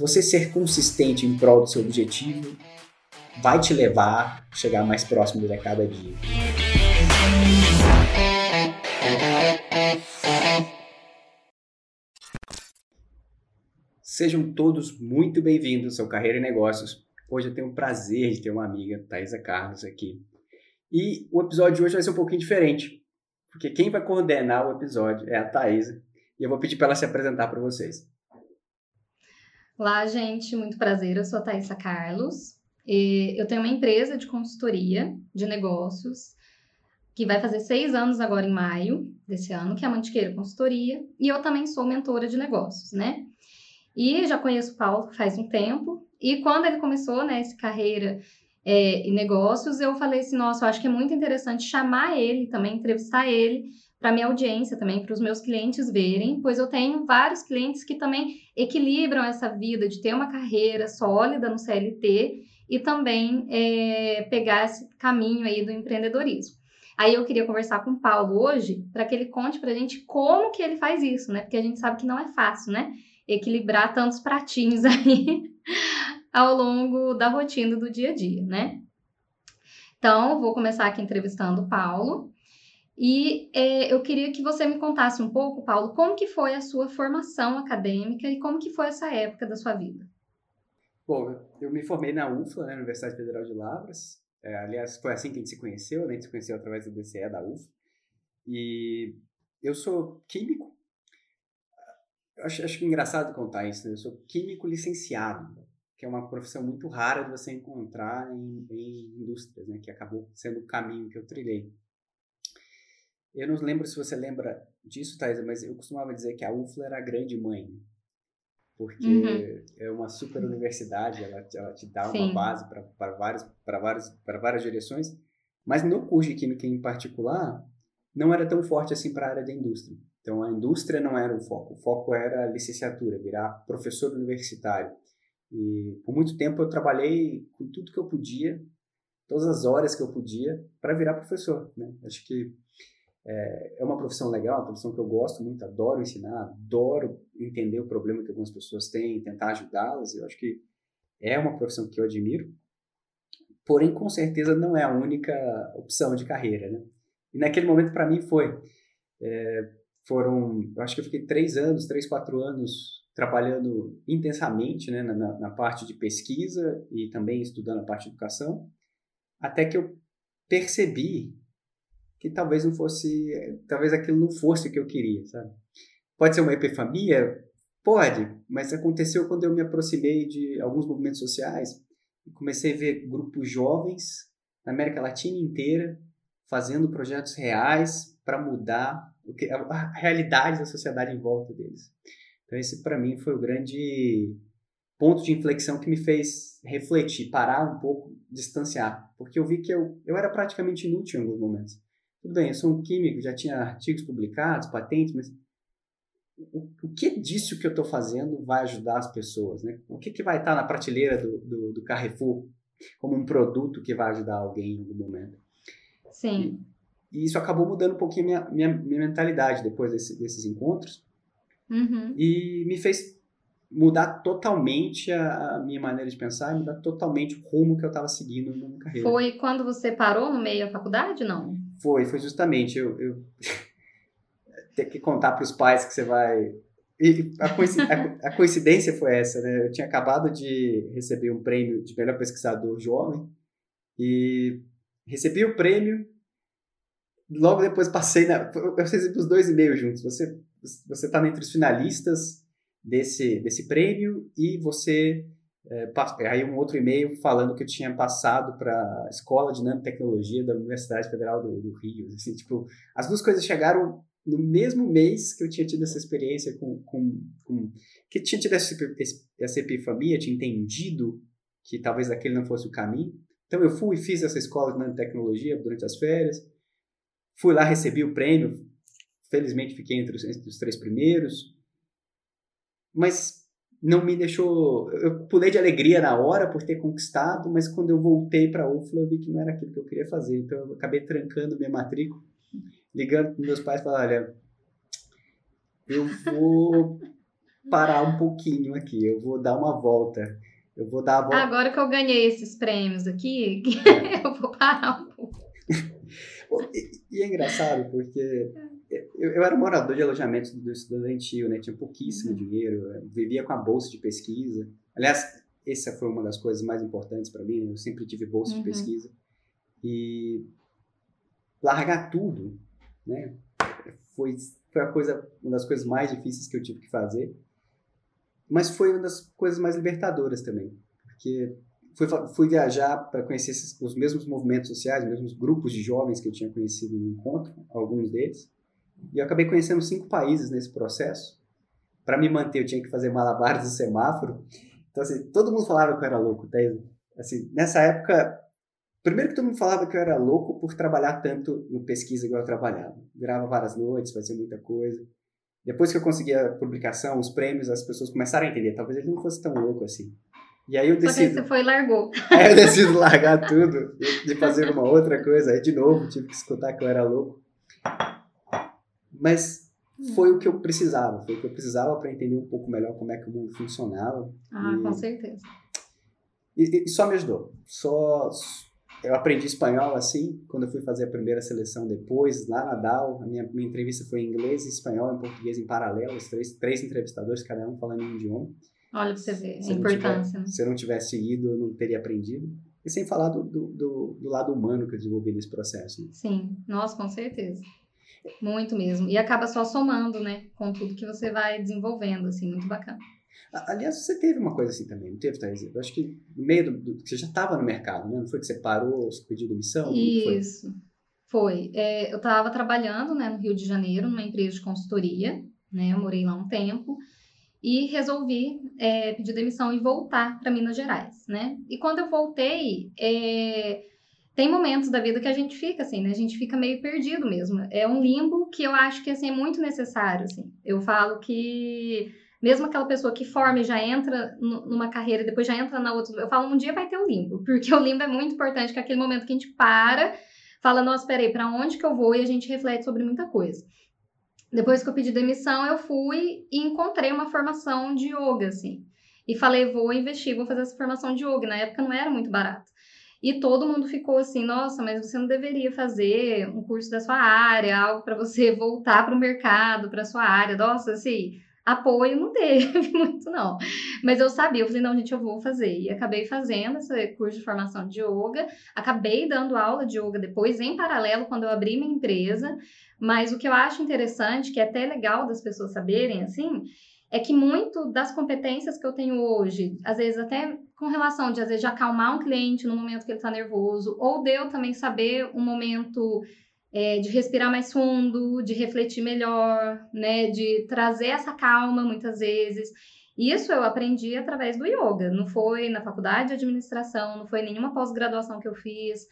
você ser consistente em prol do seu objetivo vai te levar a chegar mais próximo a cada dia. Sejam todos muito bem-vindos ao Carreira e Negócios. Hoje eu tenho o prazer de ter uma amiga, Thaisa Carlos, aqui. E o episódio de hoje vai ser um pouquinho diferente, porque quem vai coordenar o episódio é a Thaisa. E eu vou pedir para ela se apresentar para vocês. Olá, gente, muito prazer. Eu sou a Thaisa Carlos. Eu tenho uma empresa de consultoria de negócios que vai fazer seis anos agora em maio desse ano, que é a Mantiqueira Consultoria. E eu também sou mentora de negócios, né? E já conheço o Paulo faz um tempo. E quando ele começou, né, essa carreira é, em negócios, eu falei assim, nossa, eu acho que é muito interessante chamar ele também, entrevistar ele, para minha audiência também, para os meus clientes verem, pois eu tenho vários clientes que também equilibram essa vida de ter uma carreira sólida no CLT e também é, pegar esse caminho aí do empreendedorismo. Aí eu queria conversar com o Paulo hoje para que ele conte para a gente como que ele faz isso, né? Porque a gente sabe que não é fácil, né? Equilibrar tantos pratinhos aí ao longo da rotina do dia a dia, né? Então, vou começar aqui entrevistando o Paulo. E é, eu queria que você me contasse um pouco, Paulo, como que foi a sua formação acadêmica e como que foi essa época da sua vida? Bom, eu me formei na UFLA, né, Universidade Federal de Lavras. É, aliás, foi assim que a gente se conheceu, né? A gente se conheceu através do DCE da UFLA. E eu sou químico. Acho, acho engraçado contar isso, né? Eu sou químico licenciado, que é uma profissão muito rara de você encontrar em, em indústrias, né? Que acabou sendo o caminho que eu trilhei. Eu não lembro se você lembra disso, Thais, mas eu costumava dizer que a UFLA era a grande mãe. Né? Porque uhum. é uma super universidade, ela, ela te dá uma Sim. base para várias, várias, várias direções. Mas no curso de Química em particular, não era tão forte assim para a área da indústria. Então, a indústria não era o foco. O foco era a licenciatura, virar professor universitário. E por muito tempo eu trabalhei com tudo que eu podia, todas as horas que eu podia, para virar professor. Né? Acho que é, é uma profissão legal, uma profissão que eu gosto muito, adoro ensinar, adoro entender o problema que algumas pessoas têm, tentar ajudá-las. Eu acho que é uma profissão que eu admiro, porém, com certeza, não é a única opção de carreira, né? E naquele momento, para mim, foi. É, foram, eu acho que eu fiquei três anos, três, quatro anos trabalhando intensamente né, na, na parte de pesquisa e também estudando a parte de educação, até que eu percebi que talvez não fosse, talvez aquilo não fosse o que eu queria, sabe? Pode ser uma epifania? Pode, mas aconteceu quando eu me aproximei de alguns movimentos sociais e comecei a ver grupos jovens na América Latina inteira fazendo projetos reais para mudar que, a realidade da sociedade em volta deles. Então esse para mim foi o grande ponto de inflexão que me fez refletir, parar um pouco, distanciar, porque eu vi que eu, eu era praticamente inútil em alguns momentos. Tudo bem, eu sou um químico, já tinha artigos publicados, patentes, mas o, o que disso que eu estou fazendo vai ajudar as pessoas? Né? O que, que vai estar na prateleira do, do, do, Carrefour como um produto que vai ajudar alguém em algum momento? Sim. E, e isso acabou mudando um pouquinho minha, minha, minha mentalidade depois desse, desses encontros uhum. e me fez mudar totalmente a, a, minha maneira de pensar, mudar totalmente o rumo que eu estava seguindo na minha carreira. Foi quando você parou no meio da faculdade, não? Foi, foi justamente. Eu, eu... ter que contar para os pais que você vai. E a, coincidência, a, coincidência foi essa, né? Eu tinha acabado de receber um prêmio de melhor pesquisador jovem e recebi o prêmio. Logo depois passei na. Eu recebi os dois e-mails juntos. Você você está entre os finalistas desse, desse prêmio e você é, aí um outro e-mail falando que eu tinha passado para a Escola de Nanotecnologia da Universidade Federal do, do, Rio. Assim, tipo, as duas coisas chegaram no mesmo mês que eu tinha tido essa experiência com, com, com que tinha tido essa, essa epifania, tinha entendido que talvez aquele não fosse o caminho. Então eu fui e fiz essa escola de nanotecnologia durante as férias. Fui lá, recebi o prêmio. Felizmente fiquei entre os, entre os três primeiros. Mas não me deixou. Eu pulei de alegria na hora por ter conquistado, mas quando eu voltei para a UFLA, eu vi que não era aquilo que eu queria fazer. Então eu acabei trancando minha matrícula, ligando para meus pais e falando: olha, eu vou parar um pouquinho aqui, eu vou dar uma volta. Eu vou dar a volta. Agora que eu ganhei esses prêmios aqui, eu vou parar um pouco. e, e, é engraçado porque eu, eu, era morador de alojamento do estudantil, né? Tinha pouquíssimo uhum. dinheiro, vivia com a bolsa de pesquisa. Aliás, essa foi uma das coisas mais importantes para mim, né? eu sempre tive bolsa uhum. de pesquisa. E largar tudo, né? Foi, foi a coisa, uma das coisas mais difíceis que eu tive que fazer. Mas foi uma das coisas mais libertadoras também. Porque fui, fui viajar para conhecer esses, os mesmos movimentos sociais, os mesmos grupos de jovens que eu tinha conhecido no encontro, alguns deles. E eu acabei conhecendo cinco países nesse processo. Para me manter, eu tinha que fazer malabares no semáforo. Então, assim, todo mundo falava que eu era louco, tá? Assim, nessa época, primeiro que todo mundo falava que eu era louco por trabalhar tanto no pesquisa igual eu trabalhava. Virava várias noites, fazia muita coisa. Depois que eu consegui a publicação, os prêmios, as pessoas começaram a entender. Talvez ele não fosse tão louco assim. E aí eu decido. Só que você foi e largou. Aí eu decido largar tudo de fazer uma outra coisa. Aí de novo tive que escutar que eu era louco. Mas foi o que eu precisava. Foi o que eu precisava para entender um pouco melhor como é que o mundo funcionava. Ah, e... com certeza. E, e, só me ajudou. Só eu aprendi espanhol assim quando eu fui fazer a primeira seleção depois lá na DAO. A minha, minha entrevista foi em inglês, espanhol e português em paralelo, os três, três entrevistadores, cada um falando um idioma. Olha pra você ver a importância. Tiver, né? Se eu não tivesse ido, eu não teria aprendido. E sem falar do, do, do, do lado humano que eu desenvolvi nesse processo. Né? Sim, nossa, com certeza. Muito mesmo. E acaba só somando, né? Com tudo que você vai desenvolvendo, assim, muito bacana. Aliás, você teve uma coisa assim também, não teve, Thais? Eu acho que no meio do, do. Você já estava no mercado, né? Não foi que você parou, você pediu demissão? Isso. Foi. foi. É, eu estava trabalhando né, no Rio de Janeiro, numa empresa de consultoria, né? Eu morei lá um tempo e resolvi é, pedir demissão e voltar para Minas Gerais, né? E quando eu voltei, é, tem momentos da vida que a gente fica assim, né? A gente fica meio perdido mesmo. É um limbo que eu acho que assim, é muito necessário, assim. Eu falo que mesmo aquela pessoa que forma e já entra numa carreira, depois já entra na outra, eu falo, um dia vai ter o limbo, porque o limbo é muito importante, que é aquele momento que a gente para, fala, nossa, peraí, para onde que eu vou? E a gente reflete sobre muita coisa. Depois que eu pedi demissão, eu fui e encontrei uma formação de yoga, assim. E falei, vou investir, vou fazer essa formação de yoga. Na época não era muito barato. E todo mundo ficou assim, nossa, mas você não deveria fazer um curso da sua área, algo para você voltar para o mercado, para sua área. Nossa, assim, apoio não teve muito, não. Mas eu sabia, eu falei, não, gente, eu vou fazer. E acabei fazendo esse curso de formação de yoga, acabei dando aula de yoga depois, em paralelo, quando eu abri minha empresa. Mas o que eu acho interessante, que é até legal das pessoas saberem, assim, é que muito das competências que eu tenho hoje, às vezes até com relação de, às vezes, acalmar um cliente no momento que ele está nervoso, ou de eu também saber um momento é, de respirar mais fundo, de refletir melhor, né, de trazer essa calma muitas vezes. Isso eu aprendi através do yoga, não foi na faculdade de administração, não foi nenhuma pós-graduação que eu fiz,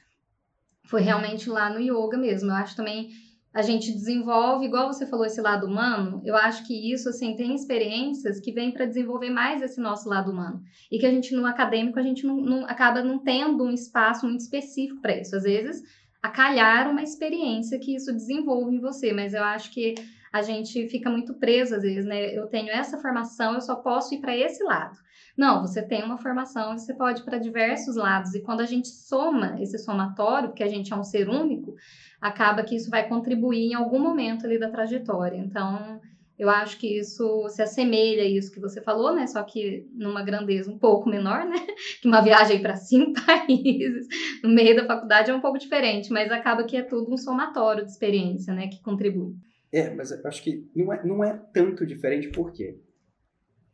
foi realmente lá no yoga mesmo. Eu acho também a gente desenvolve, igual você falou, esse lado humano, eu acho que isso, assim, tem experiências que vêm para desenvolver mais esse nosso lado humano. E que a gente, no acadêmico, a gente não, não acaba não tendo um espaço muito específico para isso. Às vezes, a calhar uma experiência que isso desenvolve em você, mas eu acho que a gente fica muito preso, às vezes, né? Eu tenho essa formação, eu só posso ir para esse lado. Não, você tem uma formação e você pode ir para diversos lados. E quando a gente soma esse somatório, porque a gente é um ser único, acaba que isso vai contribuir em algum momento ali da trajetória. Então, eu acho que isso se assemelha a isso que você falou, né? Só que numa grandeza um pouco menor, né? Que uma viagem para cinco países no meio da faculdade é um pouco diferente, mas acaba que é tudo um somatório de experiência, né? Que contribui. É, mas acho que não é, não é tanto diferente, por quê?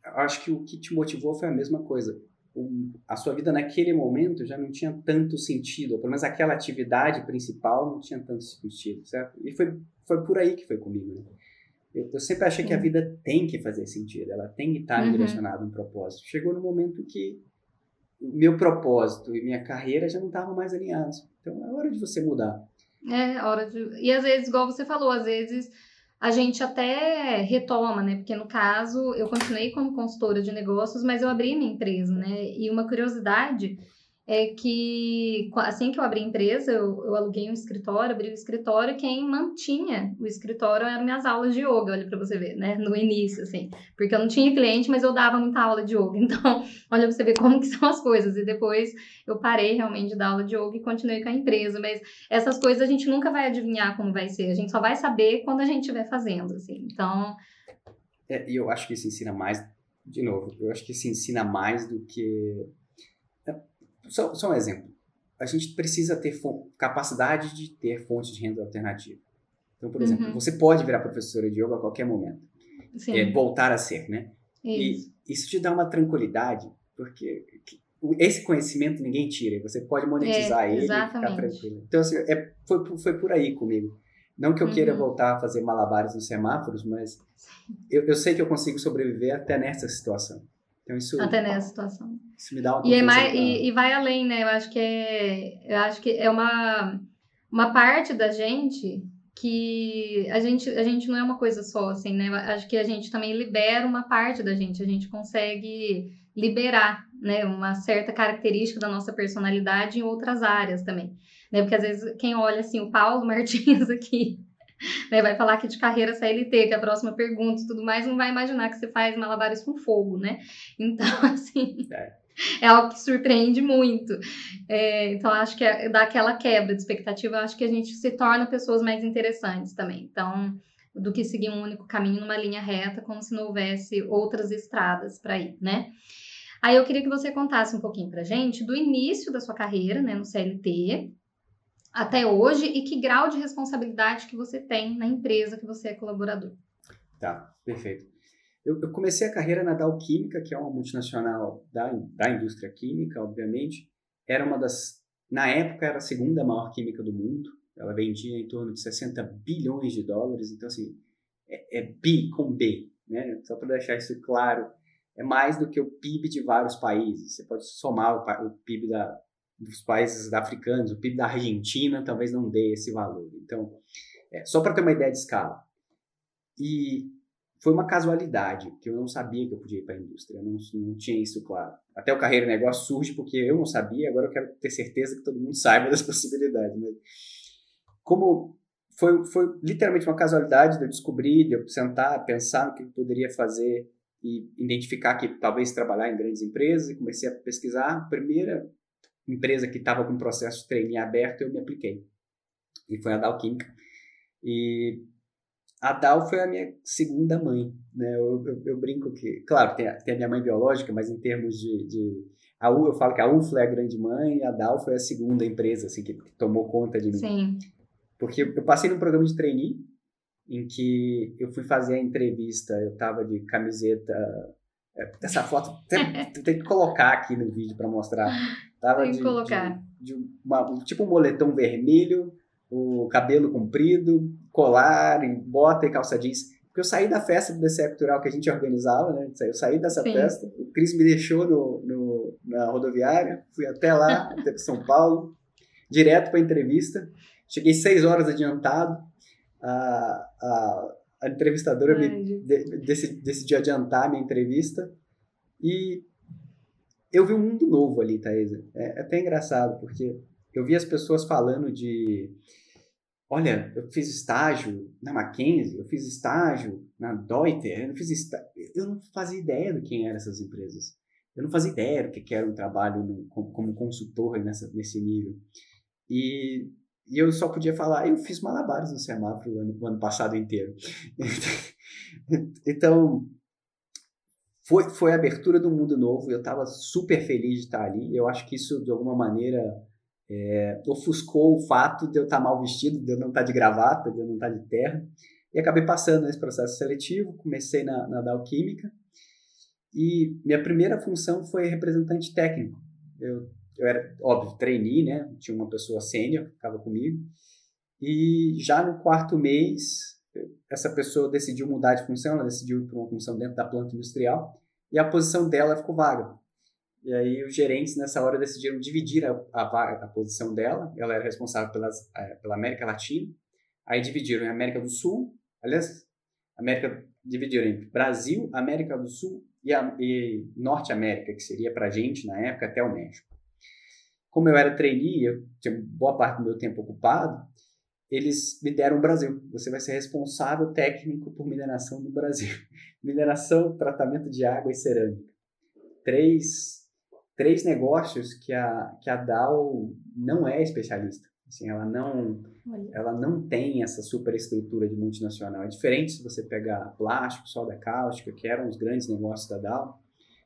Acho que o que te motivou foi a mesma coisa a sua vida naquele momento já não tinha tanto sentido, pelo menos aquela atividade principal não tinha tanto sentido, certo? E foi, foi por aí que foi comigo, né? Eu, eu sempre achei que a vida tem que fazer sentido, ela tem que estar uhum. direcionada a um propósito. Chegou no momento que o meu propósito e minha carreira já não estavam mais alinhados. Então é hora de você mudar. É, hora de. E às vezes, igual você falou, às vezes a gente até retoma, né? Porque no caso, eu continuei como consultora de negócios, mas eu abri minha empresa, né? E uma curiosidade é que assim que eu abri a empresa, eu, eu aluguei um escritório, abri o escritório, e quem mantinha o escritório eram minhas aulas de yoga, olha para você ver, né? No início, assim. Porque eu não tinha cliente, mas eu dava muita aula de yoga. Então, olha pra você ver como que são as coisas. E depois eu parei realmente de dar aula de yoga e continuei com a empresa. Mas essas coisas a gente nunca vai adivinhar como vai ser. A gente só vai saber quando a gente estiver fazendo, assim. Então. É, e eu acho que isso ensina mais, de novo, eu acho que isso ensina mais do que só, só um exemplo. A gente precisa ter capacidade de ter fontes de renda alternativa. Então, por exemplo, uhum. você pode virar professora de yoga a qualquer momento. É, voltar a ser, né? Isso. E isso te dá uma tranquilidade, porque esse conhecimento ninguém tira. Você pode monetizar é, ele exatamente. e ficar tranquilo. Então, assim, é, foi, foi por aí comigo. Não que eu queira uhum. voltar a fazer malabares nos semáforos, mas eu, eu sei que eu consigo sobreviver até nessa situação. Então isso até nessa situação. Isso me dá uma e, é mais, e, e, vai além, né? Eu acho que é, eu acho que é uma uma parte da gente que a gente a gente não é uma coisa só, assim, né? Eu acho que a gente também libera uma parte da gente, a gente consegue liberar, né, uma certa característica da nossa personalidade em outras áreas também, né? Porque às vezes quem olha assim o Paulo Martins aqui né, vai falar aqui de carreira CLT, que é a próxima pergunta e tudo mais, não vai imaginar que você faz malabares com fogo, né? Então, assim, é, é algo que surpreende muito. É, então, acho que é, dá aquela quebra de expectativa, acho que a gente se torna pessoas mais interessantes também. Então, do que seguir um único caminho numa linha reta, como se não houvesse outras estradas para ir, né? Aí eu queria que você contasse um pouquinho pra gente do início da sua carreira, né, no CLT, até hoje e que grau de responsabilidade que você tem na empresa que você é colaborador. Tá, perfeito. Eu, eu comecei a carreira na Dow Química, que é uma multinacional da, da indústria química, obviamente. Era uma das, na época, era a segunda maior química do mundo. Ela vendia em torno de 60 bilhões de dólares. Então, assim, é, é bi com B, né? Só para deixar isso claro, é mais do que o PIB de vários países. Você pode somar o, o PIB da, dos países africanos, o PIB da Argentina talvez não dê esse valor. Então, é, só para ter uma ideia de escala. E foi uma casualidade, que eu não sabia que eu podia ir para a indústria, não, não tinha isso claro. Até o Carreira Negócio surge porque eu não sabia, agora eu quero ter certeza que todo mundo saiba das possibilidades. Mas como foi, foi literalmente uma casualidade de eu descobrir, de eu sentar, pensar no que eu poderia fazer e identificar que talvez trabalhar em grandes empresas e comecei a pesquisar. A primeira empresa que estava com um processo de treino aberto, eu me apliquei. E foi a Dow Química. E a Dow foi a minha segunda mãe. Né? Eu, eu, eu brinco que, claro, tem a, tem a, minha mãe biológica, mas em termos de, de a U, eu falo que a UFLA é a grande mãe, a Dow foi a segunda empresa assim, que tomou conta de mim. Sim. Porque eu passei num programa de trainee, em que eu fui fazer a entrevista, eu estava de camiseta. É, essa foto tem, tem que colocar aqui no vídeo para mostrar. Tava Tem que de, colocar. De, de uma, tipo um moletom vermelho, o cabelo comprido, colar, bota e calça jeans. Porque eu saí da festa do DCE Cultural que a gente organizava, né? Eu saí dessa Sim. festa, o Cris me deixou no, no, na rodoviária, fui até lá, até São Paulo, direto para a entrevista. Cheguei seis horas adiantado. A, a, a entrevistadora Ai, me de, decidiu adiantar a minha entrevista. E eu vi um mundo novo ali, Thaisa. É, é até engraçado, porque eu vi as pessoas falando de. Olha, eu fiz estágio na Mackenzie, eu fiz estágio na Deuter, eu fiz. Eu não fazia ideia do quem eram essas empresas. Eu não fazia ideia do que era um trabalho no, como, consultor nessa, nesse nível. E, e, eu só podia falar, eu fiz malabares no semáforo o ano, o ano passado inteiro. então, foi, foi a abertura do mundo novo, eu estava super feliz de estar ali. Eu acho que isso, de alguma maneira, é, ofuscou o fato de eu estar mal vestido, de eu não estar de gravata, de eu não estar de terra. E acabei passando nesse processo seletivo, comecei na, na Dow Química. E minha primeira função foi representante técnico. Eu, eu era, óbvio, trainee, né? Tinha uma pessoa sênior que ficava comigo. E já no quarto mês, essa pessoa decidiu mudar de função, ela decidiu ir para uma função dentro da planta industrial e a posição dela ficou vaga. E aí os gerentes nessa hora decidiram dividir a, a, a posição dela, ela era responsável pelas, é, pela América Latina, aí dividiram em América do Sul, aliás, América dividiram entre Brasil, América do Sul e, a, e Norte América, que seria para a gente na época até o México. como eu era trainee, eu tinha boa parte do meu tempo ocupado, eles me deram o Brasil. Você vai ser responsável técnico por mineração no Brasil. mineração, tratamento de água e cerâmica. Três, três negócios que a, que a Dow não é especialista. Assim, ela não, ela não tem essa superestrutura de multinacional. É diferente se você pegar plástico, solda cáustica, que eram os grandes negócios da Dow,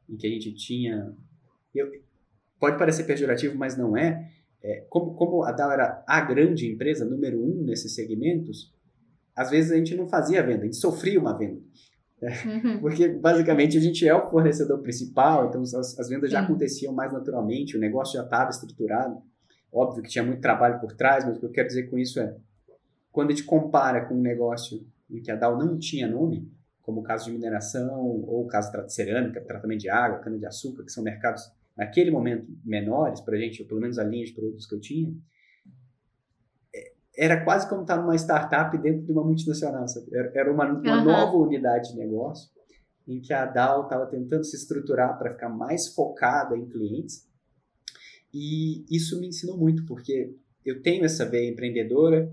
em que a gente tinha... Eu, pode parecer pejorativo, mas não é. É como, como a Dow era a grande empresa, número um nesses segmentos, às vezes a gente não fazia venda, a gente sofria uma venda. Uhum. Porque basicamente a gente é o fornecedor principal, então as, as vendas já aconteciam mais naturalmente, o negócio já estava estruturado. Óbvio que tinha muito trabalho por trás, mas o que eu quero dizer com isso é, quando a gente compara com um negócio em que a Dow não tinha nome, como o caso de mineração, ou o caso de cerâmica, tratamento de água, cana-de-açúcar, que são mercados, naquele momento, menores para a gente, ou pelo menos a linha de produtos que eu tinha, é, era quase como estar numa startup dentro de uma multinacional. Sabe? Era uma, uma uhum. nova unidade de negócio em que a Dow estava tentando se estruturar para ficar mais focada em clientes e isso me ensinou muito, porque eu tenho essa veia empreendedora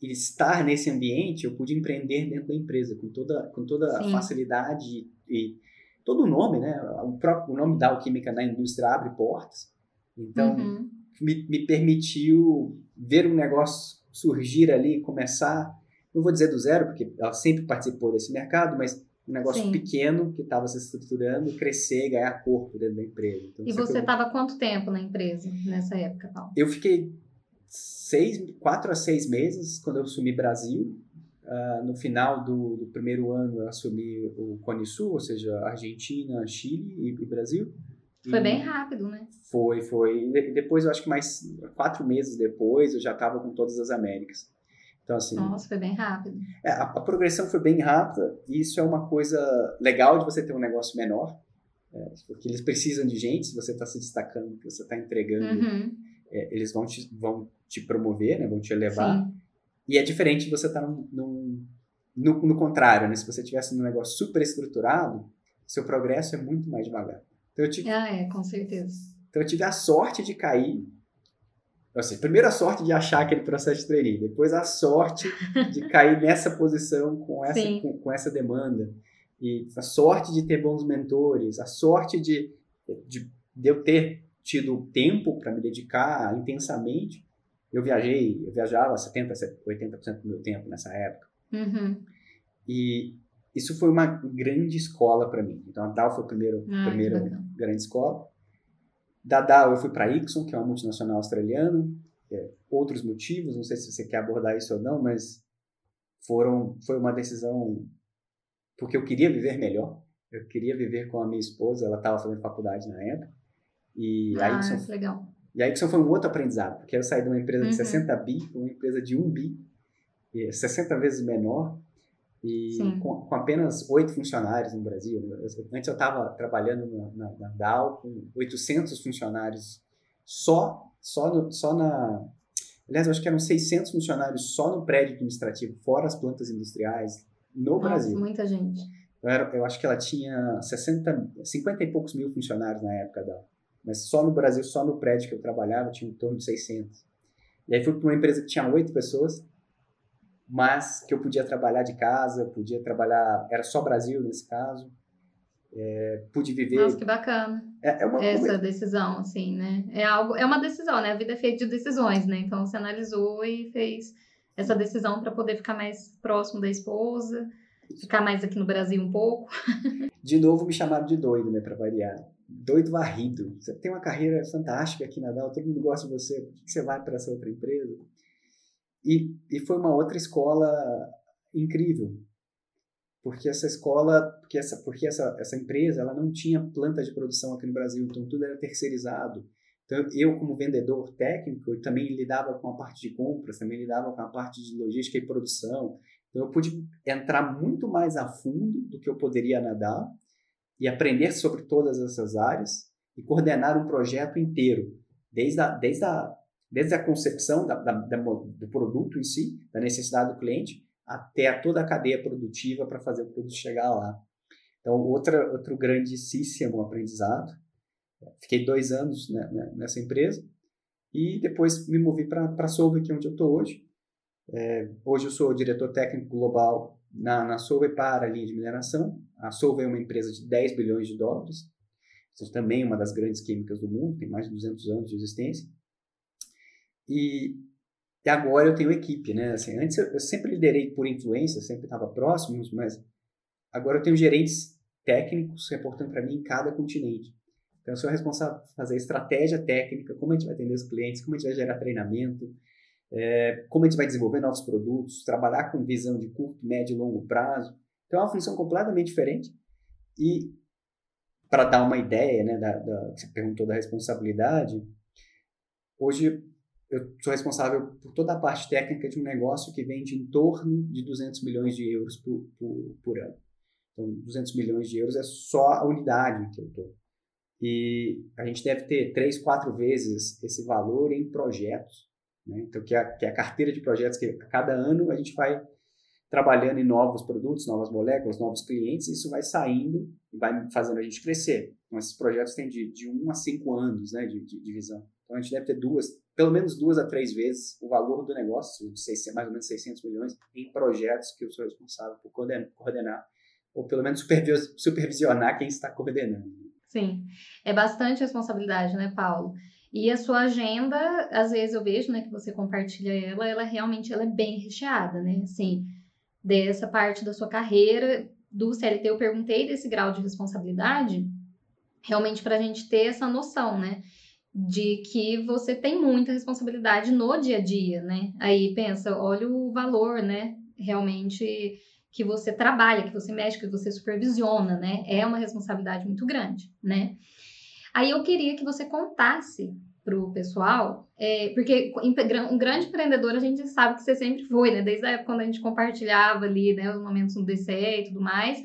e estar nesse ambiente, eu pude empreender dentro da empresa com toda, com toda a facilidade e todo o nome, né? O próprio o nome da alquímica na indústria abre portas. Então, uhum. me, me permitiu ver um negócio surgir ali, começar, não vou dizer do zero, porque ela sempre participou desse mercado, mas um negócio Sim. pequeno que estava se estruturando, crescer ganhar corpo dentro da empresa. Então, e você estava eu... quanto tempo na empresa nessa época, Paulo? Eu fiquei seis, quatro a seis meses quando eu assumi Brasil. Uh, no final do, do, primeiro ano eu assumi o Cone Sul, ou seja, Argentina, Chile e, e Brasil. Foi e bem rápido, né? Foi, foi. E depois, eu acho que mais quatro meses depois, eu já estava com todas as Américas. Então, assim. Nossa, foi bem rápido. É, a, a, progressão foi bem rápida, e isso é uma coisa legal de você ter um negócio menor, é, porque eles precisam de gente, se você está se destacando, que você está entregando, uhum. é, eles vão te, vão te promover, né, vão te elevar. Sim. E é diferente de você estar tá num, num, no, no contrário, né? Se você tivesse num negócio super estruturado, seu progresso é muito mais devagar. Então, eu tive, ah, é, com certeza. Então eu tive a sorte de cair Assim, primeiro a sorte de achar aquele processo de trainee, depois a sorte de cair nessa posição com essa, com, com, essa demanda. E a sorte de ter bons mentores, a sorte de, de, de eu ter tido tempo para me dedicar intensamente. Eu viajei, eu viajava 70%, 80% do meu tempo nessa época. Uhum. E isso foi uma grande escola para mim. Então a DAO foi a primeira, ah, primeira grande escola. Da Dow eu fui para a Ixon, que é uma multinacional australiana. É, outros motivos, não sei se você quer abordar isso ou não, mas foram foi uma decisão porque eu queria viver melhor. Eu queria viver com a minha esposa, ela estava fazendo faculdade na época. E ah, a Ixon, legal. E a Ixon foi um outro aprendizado, porque eu saí de uma empresa uhum. de 60 bi para uma empresa de 1 bi, 60 vezes menor, e com, com, apenas oito funcionários no Brasil. Antes eu estava trabalhando na, na, na, Dow com 800 funcionários só, só, no, só na... Aliás, eu acho que eram 600 funcionários só no prédio administrativo, fora as plantas industriais, no Nossa, Brasil. muita gente. Eu, era, eu acho que ela tinha 60, 50 e poucos mil funcionários na época da mas só no Brasil, só no prédio que eu trabalhava, tinha em torno de 600. E aí fui para uma empresa que tinha oito pessoas, mas que eu podia trabalhar de casa, podia trabalhar, era só Brasil nesse caso, é, pude viver. Nossa, que bacana. É, é uma, Essa decisão, assim, né? É algo, é uma decisão, né? A vida é feita de decisões, né? Então você analisou e fez essa decisão para poder ficar mais próximo da esposa, ficar mais aqui no Brasil um pouco. De novo me chamaram de doido, né, para variar. Doido varrido. Você tem uma carreira fantástica aqui na Dow, todo mundo gosta de você, por que você vai para essa outra empresa? E, e foi uma outra escola incrível, porque essa escola, porque essa, porque essa, essa empresa, ela não tinha planta de produção aqui no Brasil, então tudo era terceirizado. Então eu, como vendedor técnico, também lidava com a parte de compras, também lidava com a parte de logística e produção. Então eu pude entrar muito mais a fundo do que eu poderia nadar e aprender sobre todas essas áreas e coordenar um projeto inteiro, desde a, desde a desde a concepção da, da, da, do produto em si, da necessidade do cliente, até toda a cadeia produtiva para fazer o produto chegar lá. Então, outra, outro grandíssimo aprendizado. Fiquei dois anos né, né, nessa empresa. E depois me movi para a Solve, que é onde eu estou hoje. É, hoje eu sou diretor técnico global na, na Solve para a linha de mineração. A Solve é uma empresa de 10 bilhões de dólares, ou também uma das grandes químicas do mundo, tem mais de 200 anos de existência. E, e agora eu tenho equipe, né? Assim, antes eu, eu sempre liderei por influência, sempre estava próximo, mas agora eu tenho gerentes técnicos reportando para mim em cada continente. Então, eu sou responsável por fazer estratégia técnica, como a gente vai atender os clientes, como a gente vai gerar treinamento, é, como a gente vai desenvolver novos produtos, trabalhar com visão de curto, médio e longo prazo. Então, é uma função completamente diferente. E, para dar uma ideia, né, da, da, você perguntou da responsabilidade, hoje eu sou responsável por toda a parte técnica de um negócio que vende em torno de 200 milhões de euros por, por, por ano. Então, 200 milhões de euros é só a unidade que eu estou. E a gente deve ter três, quatro vezes esse valor em projetos. Né? Então, que é, a, que é a carteira de projetos que a cada ano a gente vai trabalhando em novos produtos, novas moléculas, novos clientes, isso vai saindo e vai fazendo a gente crescer. Então, esses projetos têm de, de um a cinco anos né, de, de, de visão. Então, a gente deve ter duas, pelo menos duas a três vezes o valor do negócio, de seis, mais ou menos 600 milhões, em projetos que eu sou responsável por coordenar, ou pelo menos supervisionar quem está coordenando. Sim, é bastante responsabilidade, né, Paulo? E a sua agenda, às vezes eu vejo, né, que você compartilha ela, ela realmente ela é bem recheada, né? Assim, dessa parte da sua carreira do CLT, eu perguntei desse grau de responsabilidade, realmente para a gente ter essa noção, né? De que você tem muita responsabilidade no dia a dia, né? Aí pensa, olha o valor, né? Realmente que você trabalha, que você mexe, que você supervisiona, né? É uma responsabilidade muito grande, né? Aí eu queria que você contasse para o pessoal, é, porque um grande empreendedor a gente sabe que você sempre foi, né? Desde a época quando a gente compartilhava ali, né, os momentos no DCE e tudo mais,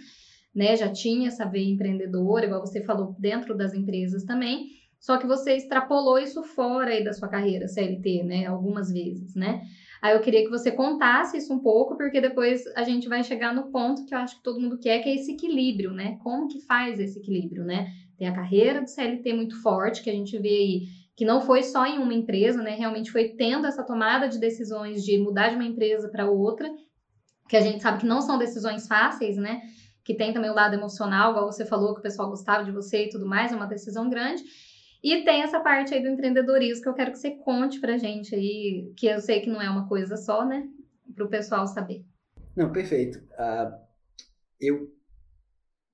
né? Já tinha essa veia empreendedora, igual você falou, dentro das empresas também. Só que você extrapolou isso fora aí da sua carreira CLT, né? Algumas vezes, né? Aí eu queria que você contasse isso um pouco, porque depois a gente vai chegar no ponto que eu acho que todo mundo quer, que é esse equilíbrio, né? Como que faz esse equilíbrio, né? Tem a carreira do CLT muito forte, que a gente vê aí, que não foi só em uma empresa, né? Realmente foi tendo essa tomada de decisões de mudar de uma empresa para outra, que a gente sabe que não são decisões fáceis, né? Que tem também o lado emocional, igual você falou, que o pessoal gostava de você e tudo mais, é uma decisão grande. E tem essa parte aí do empreendedorismo que eu quero que você conte pra gente aí, que eu sei que não é uma coisa só, né? Para o pessoal saber. Não, perfeito. Uh, eu,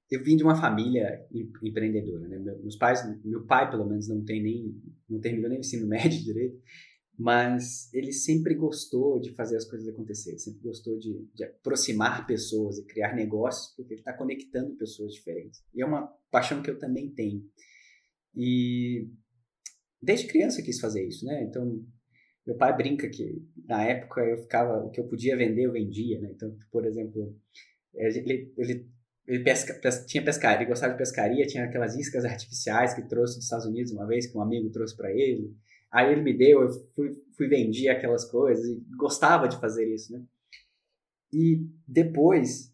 eu vim de uma família empreendedora, né? Meus pais, meu pai pelo menos não tem nem, não terminou nem o ensino médio direito, mas ele sempre gostou de fazer as coisas acontecerem, sempre gostou de, de aproximar pessoas e criar negócios, porque ele está conectando pessoas diferentes. E é uma paixão que eu também tenho. E desde criança eu quis fazer isso, né? Então, meu pai brinca que na época eu ficava, o que eu podia vender, eu vendia, né? Então, por exemplo, ele, ele, ele pesca, pes, tinha pescaria, ele gostava de pescaria, tinha aquelas iscas artificiais que trouxe dos Estados Unidos uma vez, que um amigo trouxe para ele. Aí ele me deu, eu fui, fui vendia aquelas coisas e gostava de fazer isso, né? E depois,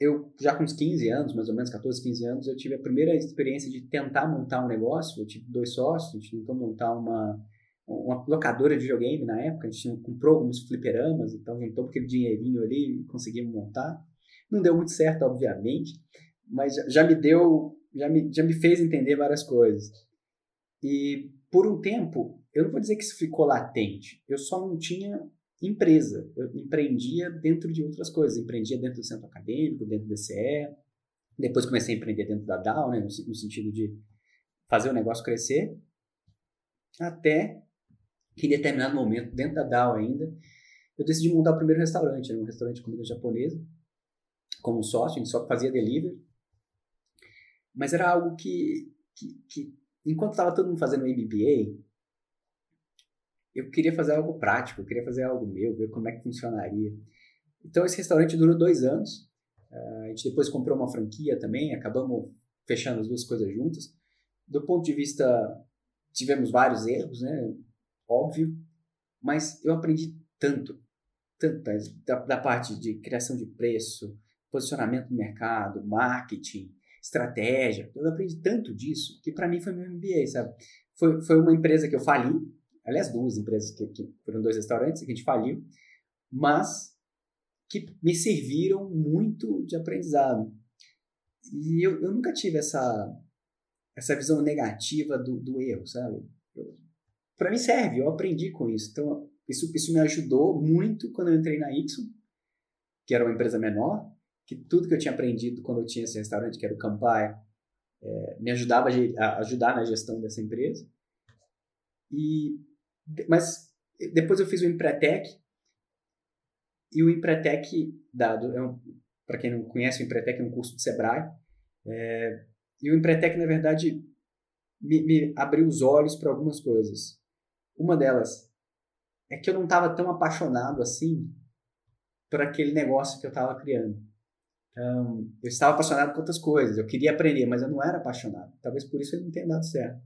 eu já com uns 15 anos, mais ou menos 14, 15 anos, eu tive a primeira experiência de tentar montar um negócio. Eu tive dois sócios, a gente tentou montar uma, uma locadora de videogame na época, a gente comprou alguns fliperamas, então juntou aquele dinheirinho ali e conseguimos montar. Não deu muito certo, obviamente, mas já, me deu, já me, já me fez entender várias coisas. E por um tempo, eu não vou dizer que isso ficou latente, eu só não tinha empresa. Eu empreendia dentro de outras coisas. Empreendia dentro do centro acadêmico, dentro do DCE. Depois comecei a empreender dentro da DAO, né, no, no sentido de fazer o negócio crescer. Até que em determinado momento, dentro da DAO ainda, eu decidi montar o primeiro restaurante. Era um restaurante de comida japonesa, como sócio, a gente só fazia delivery. Mas era algo que, que, que enquanto estava todo mundo fazendo MBA, eu queria fazer algo prático, eu queria fazer algo meu, ver como é que funcionaria. Então esse restaurante durou dois anos. Uh, a gente depois comprou uma franquia também, acabamos fechando as duas coisas juntas. Do ponto de vista, tivemos vários erros, né? Óbvio, mas eu aprendi tanto, tanto da, da parte de criação de preço, posicionamento no mercado, marketing, estratégia. Eu aprendi tanto disso que para mim foi meu MBA, sabe? Foi, foi uma empresa que eu fali, aliás, duas empresas que, que foram dois restaurantes que a gente faliu, mas que me serviram muito de aprendizado. E eu, eu nunca tive essa, essa visão negativa do, do erro, sabe? Para mim serve, eu aprendi com isso. Então, isso, isso me ajudou muito quando eu entrei na Ixon, que era uma empresa menor, que tudo que eu tinha aprendido quando eu tinha esse restaurante, que era o Campai, é, me ajudava a ajudar na gestão dessa empresa. E, mas depois eu fiz o Empretec, e o Empretec, dado, é um, para quem não conhece, o Empretec é um curso do Sebrae, é, e o Empretec, na verdade, me, me abriu os olhos para algumas coisas. Uma delas é que eu não estava tão apaixonado assim por aquele negócio que eu estava criando. Então, eu estava apaixonado por outras coisas, eu queria aprender, mas eu não era apaixonado. Talvez por isso ele não tenha dado certo.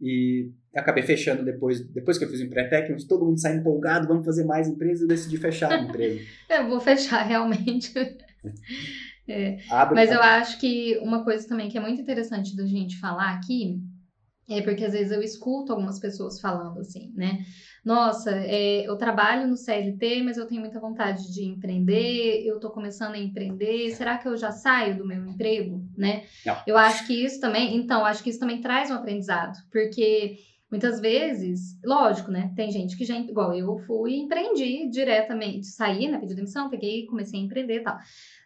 E acabei fechando depois, depois que eu fiz o onde todo mundo sai empolgado, vamos fazer mais empresas, eu decidi fechar a empresa. eu vou fechar, realmente. É. Mas eu acho que uma coisa também que é muito interessante da gente falar aqui é porque às vezes eu escuto algumas pessoas falando assim, né? Nossa, é, eu trabalho no CLT, mas eu tenho muita vontade de empreender, eu tô começando a empreender, será que eu já saio do meu emprego, né? Não. Eu acho que isso também, então, acho que isso também traz um aprendizado, porque muitas vezes, lógico, né? Tem gente que já, igual eu fui empreendi diretamente, saí, né? Pedi demissão, peguei, comecei a empreender e tal.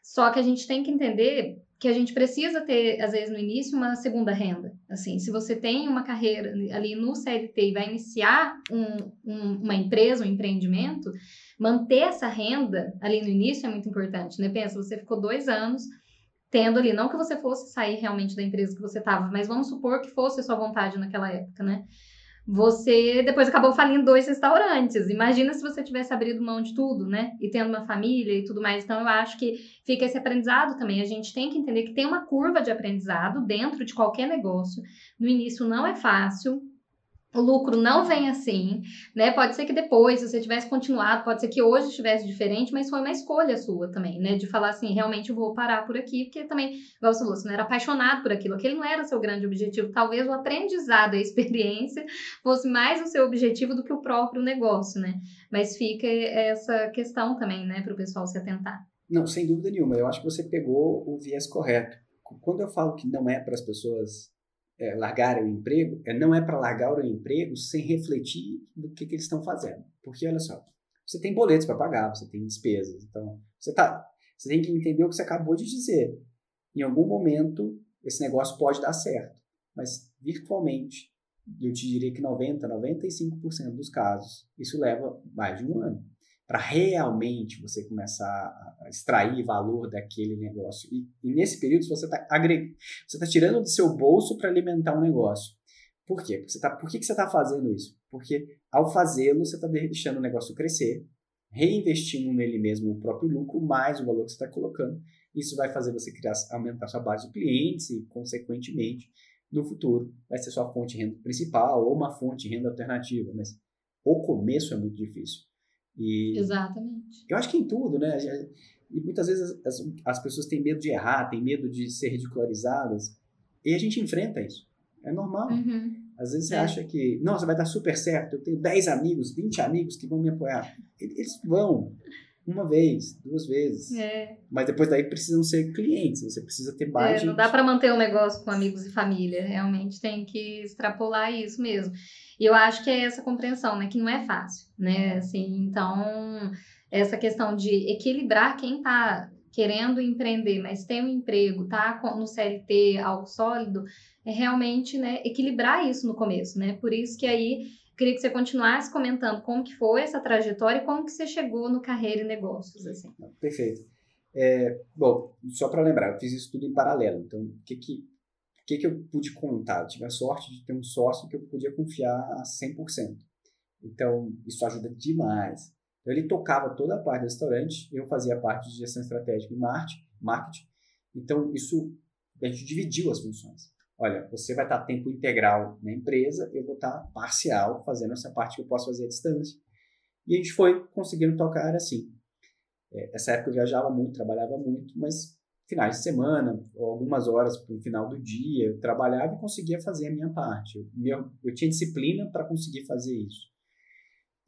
Só que a gente tem que entender que a gente precisa ter, às vezes, no início, uma segunda renda. Assim, se você tem uma carreira ali no CLT e vai iniciar um, um, uma empresa, um empreendimento, manter essa renda ali no início é muito importante, né? Pensa, você ficou dois anos tendo ali, não que você fosse sair realmente da empresa que você estava, mas vamos supor que fosse a sua vontade naquela época, né? Você depois acabou falindo dois restaurantes. Imagina se você tivesse abrido mão de tudo, né? E tendo uma família e tudo mais. Então, eu acho que fica esse aprendizado também. A gente tem que entender que tem uma curva de aprendizado dentro de qualquer negócio. No início não é fácil, o lucro não vem assim, né? Pode ser que depois, se você tivesse continuado, pode ser que hoje estivesse diferente, mas foi uma escolha sua também, né? De falar assim, realmente vou parar por aqui, porque também, igual você falou, você não era apaixonado por aquilo, aquele não era seu grande objetivo. Talvez o aprendizado, a experiência, fosse mais o seu objetivo do que o próprio negócio, né? Mas fica essa questão também, né, para o pessoal se atentar. Não, sem dúvida nenhuma. Eu acho que você pegou o viés correto. Quando eu falo que não é para as pessoas é, o emprego, é, não é para largar o emprego sem refletir do que, que eles estão fazendo. Porque, olha só, você tem boletos para pagar, você tem despesas. Então, você, tá, você tem que entender o que você acabou de dizer. Em algum momento, esse negócio pode dar certo. Mas, virtualmente, eu te diria que 90%, 95% dos casos, isso leva mais de um ano para realmente você começar a extrair valor daquele negócio. E, e nesse período você está você tá tirando do seu bolso para alimentar um negócio. Por quê? Porque você tá, por que, que você está fazendo isso? Porque ao fazê-lo, você está deixando o negócio crescer, reinvestindo nele mesmo o próprio lucro, mais o valor que você está colocando. Isso vai fazer você criar, aumentar sua base de clientes e, consequentemente, no futuro, vai ser sua fonte de renda principal ou uma fonte de renda alternativa. Mas o começo é muito difícil. E Exatamente. Eu acho que em tudo, né? E muitas vezes as, as pessoas têm medo de errar, têm medo de ser ridicularizadas. E a gente enfrenta isso. É normal. Uhum. Às vezes você é. acha que, nossa, vai dar super certo, eu tenho 10 amigos, 20 amigos que vão me apoiar. Eles vão uma vez, duas vezes. É. Mas depois daí precisam ser clientes, você precisa ter mais. É, não dá para manter um negócio com amigos e família, realmente tem que extrapolar isso mesmo. E eu acho que é essa compreensão, né, que não é fácil, né? Assim, então, essa questão de equilibrar quem está querendo empreender, mas tem um emprego, tá no CLT, algo sólido, é realmente, né, equilibrar isso no começo, né? Por isso que aí queria que você continuasse comentando como que foi essa trajetória e como que você chegou no carreira e negócios, assim. Perfeito. É, bom, só para lembrar, eu fiz isso tudo em paralelo. Então, o que que, que que eu pude contar? Eu tive a sorte de ter um sócio que eu podia confiar a 100%. Então, isso ajuda demais. Então, ele tocava toda a parte do restaurante, eu fazia a parte de gestão estratégica e marketing. Então, isso, a gente dividiu as funções olha, você vai estar tempo integral na empresa, eu vou estar parcial fazendo essa parte que eu posso fazer à distância. E a gente foi conseguindo tocar assim. Essa época eu viajava muito, trabalhava muito, mas finais de semana, ou algumas horas para o final do dia, eu trabalhava e conseguia fazer a minha parte. Eu, meu, eu tinha disciplina para conseguir fazer isso.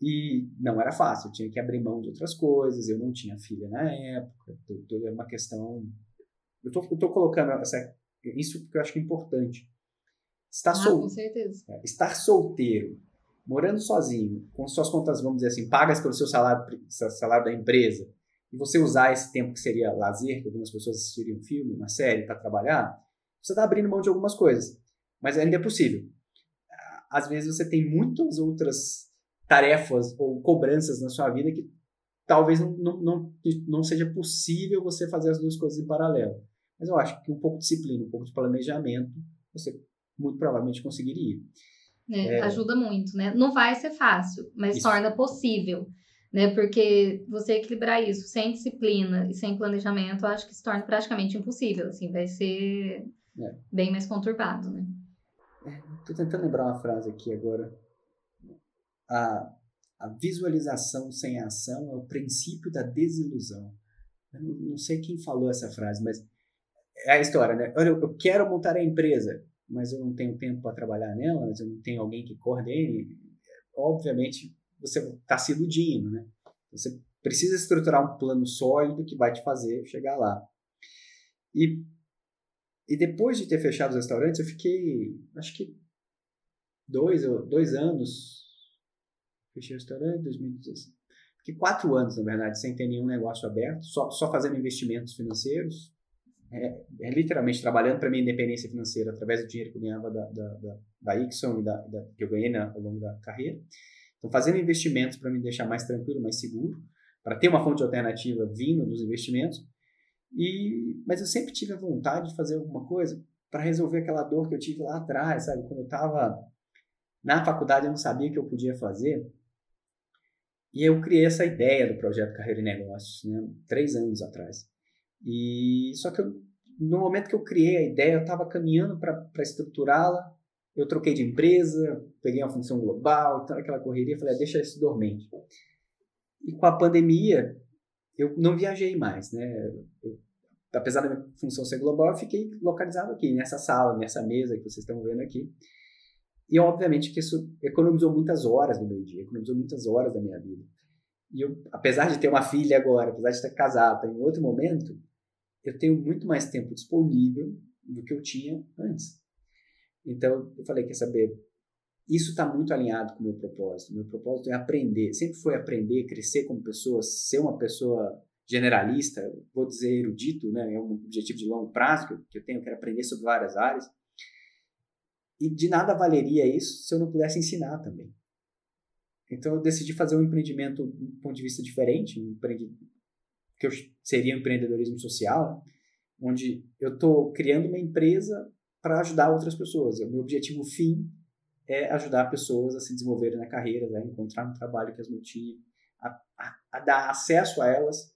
E não era fácil, eu tinha que abrir mão de outras coisas, eu não tinha filha na época, tudo era uma questão. Eu tô, eu tô colocando essa, isso porque eu acho que é importante. Estar, ah, sol... É, estar solteiro, morando sozinho, com suas contas, vamos dizer assim, pagas pelo seu salário, salário da empresa, e você usar esse tempo que seria lazer, que algumas pessoas assistiriam um filme, uma série para trabalhar, você está abrindo mão de algumas coisas. Mas ainda é possível. Às vezes você tem muitas outras tarefas ou cobranças na sua vida que talvez não, não, não, não seja possível você fazer as duas coisas em paralelo. Mas eu acho que um pouco de disciplina, um pouco de planejamento, você muito provavelmente conseguiria. É, é... Ajuda muito, né? Não vai ser fácil, mas isso. torna possível. Né? Porque você equilibrar isso sem disciplina e sem planejamento, eu acho que se torna praticamente impossível. Assim, vai ser é. bem mais conturbado, né? Estou tentando lembrar uma frase aqui agora. A, a visualização sem ação é o princípio da desilusão. Eu não, não sei quem falou essa frase, mas é a história, né? Olha, eu quero montar a empresa, mas eu não tenho tempo para trabalhar nela, mas eu não tenho alguém que coordene. Obviamente, você está se iludindo, né? Você precisa estruturar um plano sólido que vai te fazer chegar lá. E, e depois de ter fechado os restaurantes, eu fiquei, acho que dois, dois anos. Fechei o restaurante em 2016. Fiquei quatro anos, na verdade, sem ter nenhum negócio aberto, só, só fazendo investimentos financeiros é, é literalmente trabalhando para minha independência financeira através do dinheiro que eu ganhava da, da, da, da Ixon e da, da, que eu ganhei na, ao longo da carreira. Então, fazendo investimentos para me deixar mais tranquilo, mais seguro, para ter uma fonte alternativa vindo dos investimentos. E, mas eu sempre tive a vontade de fazer alguma coisa para resolver aquela dor que eu tive lá atrás, sabe? Quando eu estava na faculdade, eu não sabia o que eu podia fazer. E eu criei essa ideia do projeto Carreira e Negócios, né? três anos atrás. E só que eu, no momento que eu criei a ideia, eu estava caminhando para estruturá-la. Eu troquei de empresa, peguei uma função global, então aquela correria, falei, ah, deixa isso dormente. E com a pandemia, eu não viajei mais, né? Eu, apesar da minha função ser global, eu fiquei localizado aqui, nessa sala, nessa mesa que vocês estão vendo aqui. E obviamente que isso economizou muitas horas do meu dia, economizou muitas horas da minha vida. E eu, apesar de ter uma filha agora, apesar de estar casado, em outro momento, eu tenho muito mais tempo disponível do que eu tinha antes. Então, eu falei, quer saber, isso está muito alinhado com o meu propósito. Meu propósito é aprender, sempre foi aprender, crescer como pessoa, ser uma pessoa generalista, vou dizer erudito, né? é um objetivo de longo prazo que eu, que eu tenho, eu quero aprender sobre várias áreas. E de nada valeria isso se eu não pudesse ensinar também. Então eu decidi fazer um empreendimento um ponto de vista diferente, um que eu, seria empreendedorismo social, onde eu estou criando uma empresa para ajudar outras pessoas. O meu objetivo fim é ajudar pessoas a se desenvolverem na carreira, a encontrar um trabalho que as motive, a, a, a, dar acesso a elas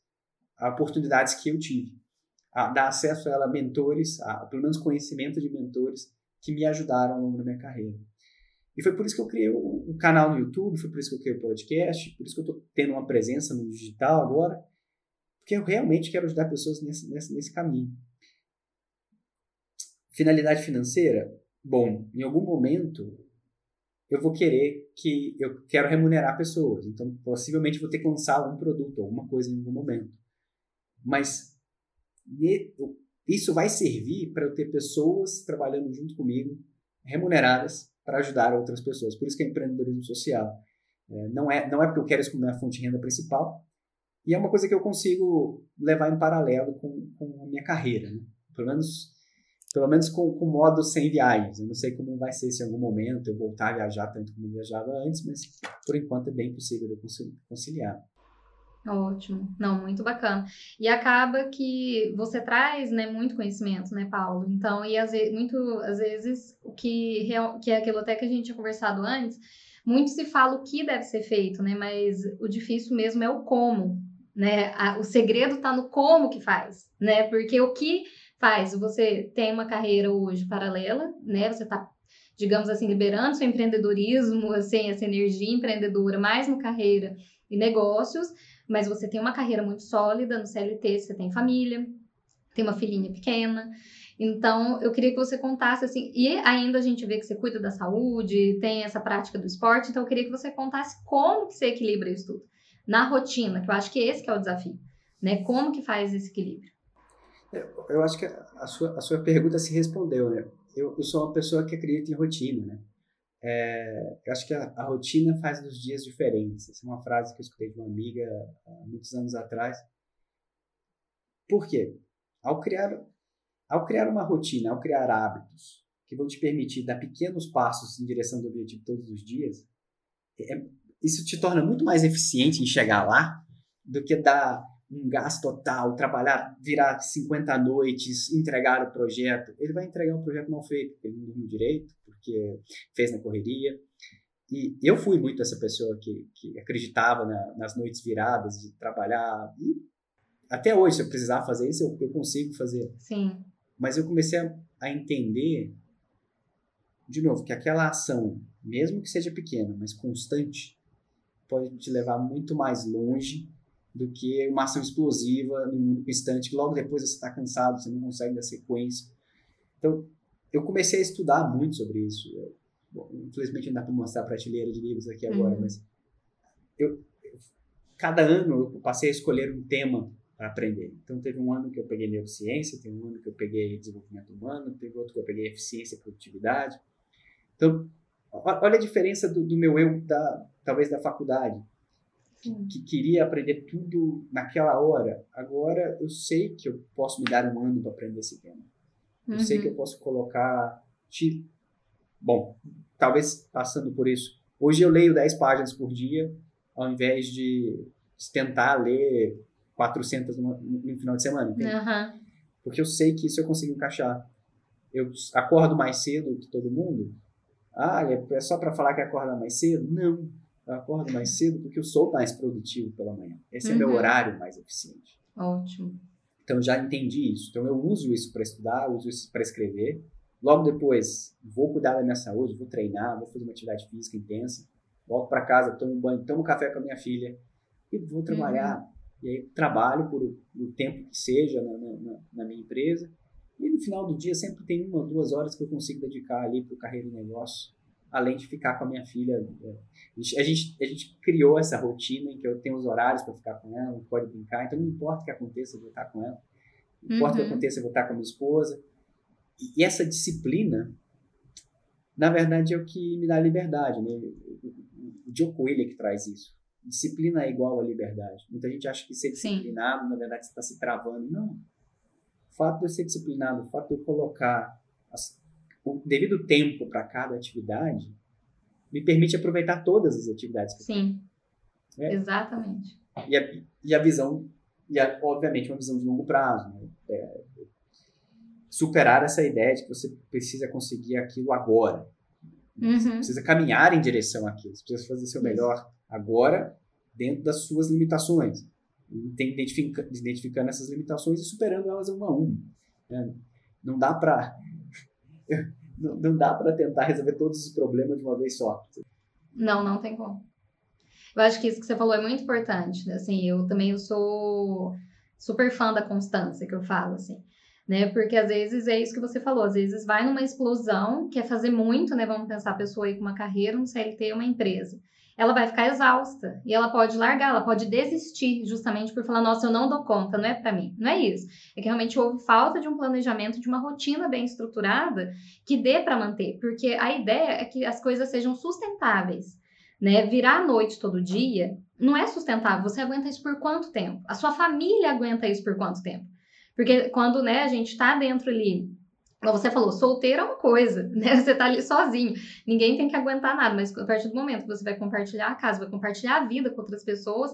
a oportunidades que eu tive, a dar acesso a elas a mentores, a, pelo menos conhecimento de mentores que me ajudaram ao longo da minha carreira. E foi por isso que eu criei um canal no YouTube, foi por isso que eu criei o podcast, por isso que eu estou tendo uma presença no digital agora, porque eu realmente quero ajudar pessoas nesse, nesse, nesse caminho. Finalidade financeira? Bom, em algum momento eu vou querer que eu quero remunerar pessoas, então possivelmente vou ter que lançar um produto, alguma coisa em algum momento. Mas isso vai servir para eu ter pessoas trabalhando junto comigo, remuneradas para ajudar outras pessoas. Por isso que é empreendedorismo social. É, não, é, não é porque eu quero isso como minha fonte de renda principal, e é uma coisa que eu consigo levar em paralelo com, com a minha carreira, né? Pelo menos, pelo menos com, com modo sem viagens. Eu não sei como vai ser se em algum momento eu voltar a viajar tanto como viajava antes, mas por enquanto é bem possível eu conciliar. Ótimo, não, muito bacana. E acaba que você traz, né, muito conhecimento, né, Paulo? Então, e às vezes, muito, às vezes, o que, que é aquilo até que a gente tinha conversado antes, muito se fala o que deve ser feito, né? Mas o difícil mesmo é o como, né? O segredo está no como que faz, né? Porque o que faz, você tem uma carreira hoje paralela, né? Você está, digamos assim, liberando seu empreendedorismo, assim, essa energia empreendedora, mais no carreira e negócios, mas você tem uma carreira muito sólida no CLT, você tem família, tem uma filhinha pequena, Então, eu queria que você contasse assim, e ainda a gente vê que você cuida da saúde, tem essa prática do esporte, então eu queria que você contasse como que você equilibra isso tudo na rotina, que eu acho que esse que é o desafio, né? Como que faz esse equilíbrio? Eu, eu acho que a sua, a sua pergunta se respondeu, né? Eu, eu sou uma pessoa que acredita em rotina, né? É, eu acho que a, a, rotina faz dos dias diferentes. Essa é uma frase que eu escutei de uma amiga há muitos anos atrás. Por quê? Ao criar, ao criar uma rotina, ao criar hábitos que vão te permitir dar pequenos passos em direção do objetivo todos os dias, é, isso te torna muito mais eficiente em chegar lá do que dar um gasto total, trabalhar, virar 50 noites, entregar o projeto. Ele vai entregar um projeto mal feito, porque ele não dormiu direito, porque fez na correria. E eu fui muito essa pessoa que, que acreditava na, nas noites viradas, de trabalhar. E até hoje, se eu precisar fazer isso, eu, eu consigo fazer. Sim. Mas eu comecei a, a entender, de novo, que aquela ação, mesmo que seja pequena, mas constante, pode te levar muito mais longe do que uma ação explosiva num único instante, que logo depois você está cansado, você não consegue dar sequência. Então, eu comecei a estudar muito sobre isso. Eu, bom, infelizmente não dá para mostrar a prateleira de livros aqui agora, uhum. mas eu, cada ano eu passei a escolher um tema para aprender. Então, teve um ano que eu peguei neurociência, teve um ano que eu peguei desenvolvimento humano, teve outro que eu peguei eficiência e produtividade. Então, olha a diferença do, do meu eu, da, talvez da faculdade que queria aprender tudo naquela hora. Agora eu sei que eu posso me dar um ano para aprender esse tema. Eu uhum. sei que eu posso colocar. Bom, talvez passando por isso. Hoje eu leio 10 páginas por dia, ao invés de tentar ler 400 no, no final de semana. Uhum. Porque eu sei que isso eu consigo encaixar. Eu acordo mais cedo que todo mundo. Ah, é só para falar que acorda mais cedo? Não eu acordo mais cedo porque eu sou mais produtivo pela manhã. Esse uhum. é meu uhum. horário mais eficiente. Ótimo. Então já entendi isso. Então eu uso isso para estudar, uso isso para escrever. Logo depois, vou cuidar da minha saúde, vou treinar, vou fazer uma atividade física intensa. Volto para casa, tomo um banho, tomo café com a minha filha e vou trabalhar. Uhum. E aí trabalho por o tempo que seja na, na, na, minha empresa. E no final do dia sempre tem uma ou duas horas que eu consigo dedicar ali para o carreira e negócio além de ficar com a minha filha. É, a gente, a gente criou essa rotina em que eu tenho os horários para ficar com ela, pode brincar, então não importa o que aconteça, eu vou estar com ela. Não importa uhum. o que uhum. aconteça, eu vou estar com a minha esposa. E essa disciplina, na verdade, é o que me dá liberdade. Né? O Joe Coelho que traz isso. Disciplina é igual a liberdade. Muita gente acha que ser disciplinado, Sim. na verdade, você está se travando. Não. O fato de eu ser disciplinado, o fato de eu colocar as, o devido tempo para cada atividade me permite aproveitar todas as atividades. Que Sim, é. exatamente. E a, e a visão, e a, obviamente uma visão de longo prazo. Né? É, superar essa ideia de que você precisa conseguir aquilo agora. Uhum. Você precisa caminhar em direção àquilo. Você precisa fazer seu melhor agora, dentro das suas limitações. Identifica, identificando essas limitações e superando elas uma a uma. Né? Não dá para não, não dá para tentar resolver todos os problemas de uma vez só. Não, não tem como. Eu acho que isso que você falou é muito importante. Né? Assim, eu também eu sou super fã da constância que eu falo, assim. Né? Porque às vezes é isso que você falou, às vezes vai numa explosão, quer fazer muito, né? Vamos pensar a pessoa aí com uma carreira, um CLT, uma empresa ela vai ficar exausta e ela pode largar, ela pode desistir justamente por falar, nossa, eu não dou conta, não é para mim. Não é isso. É que realmente houve falta de um planejamento, de uma rotina bem estruturada que dê para manter, porque a ideia é que as coisas sejam sustentáveis. Né? Virar à noite todo dia não é sustentável. Você aguenta isso por quanto tempo? A sua família aguenta isso por quanto tempo? Porque quando né, a gente está dentro ali como você falou, solteiro é uma coisa, né? Você tá ali sozinho. Ninguém tem que aguentar nada, mas a partir do momento que você vai compartilhar a casa, vai compartilhar a vida com outras pessoas,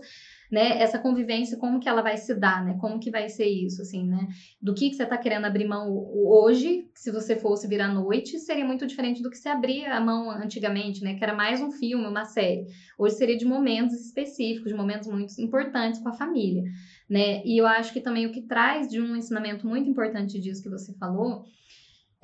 né? Essa convivência, como que ela vai se dar, né? Como que vai ser isso, assim, né? Do que, que você tá querendo abrir mão hoje, se você fosse vir à noite, seria muito diferente do que você abria a mão antigamente, né? Que era mais um filme, uma série. Hoje seria de momentos específicos, de momentos muito importantes com a família, né? E eu acho que também o que traz de um ensinamento muito importante disso que você falou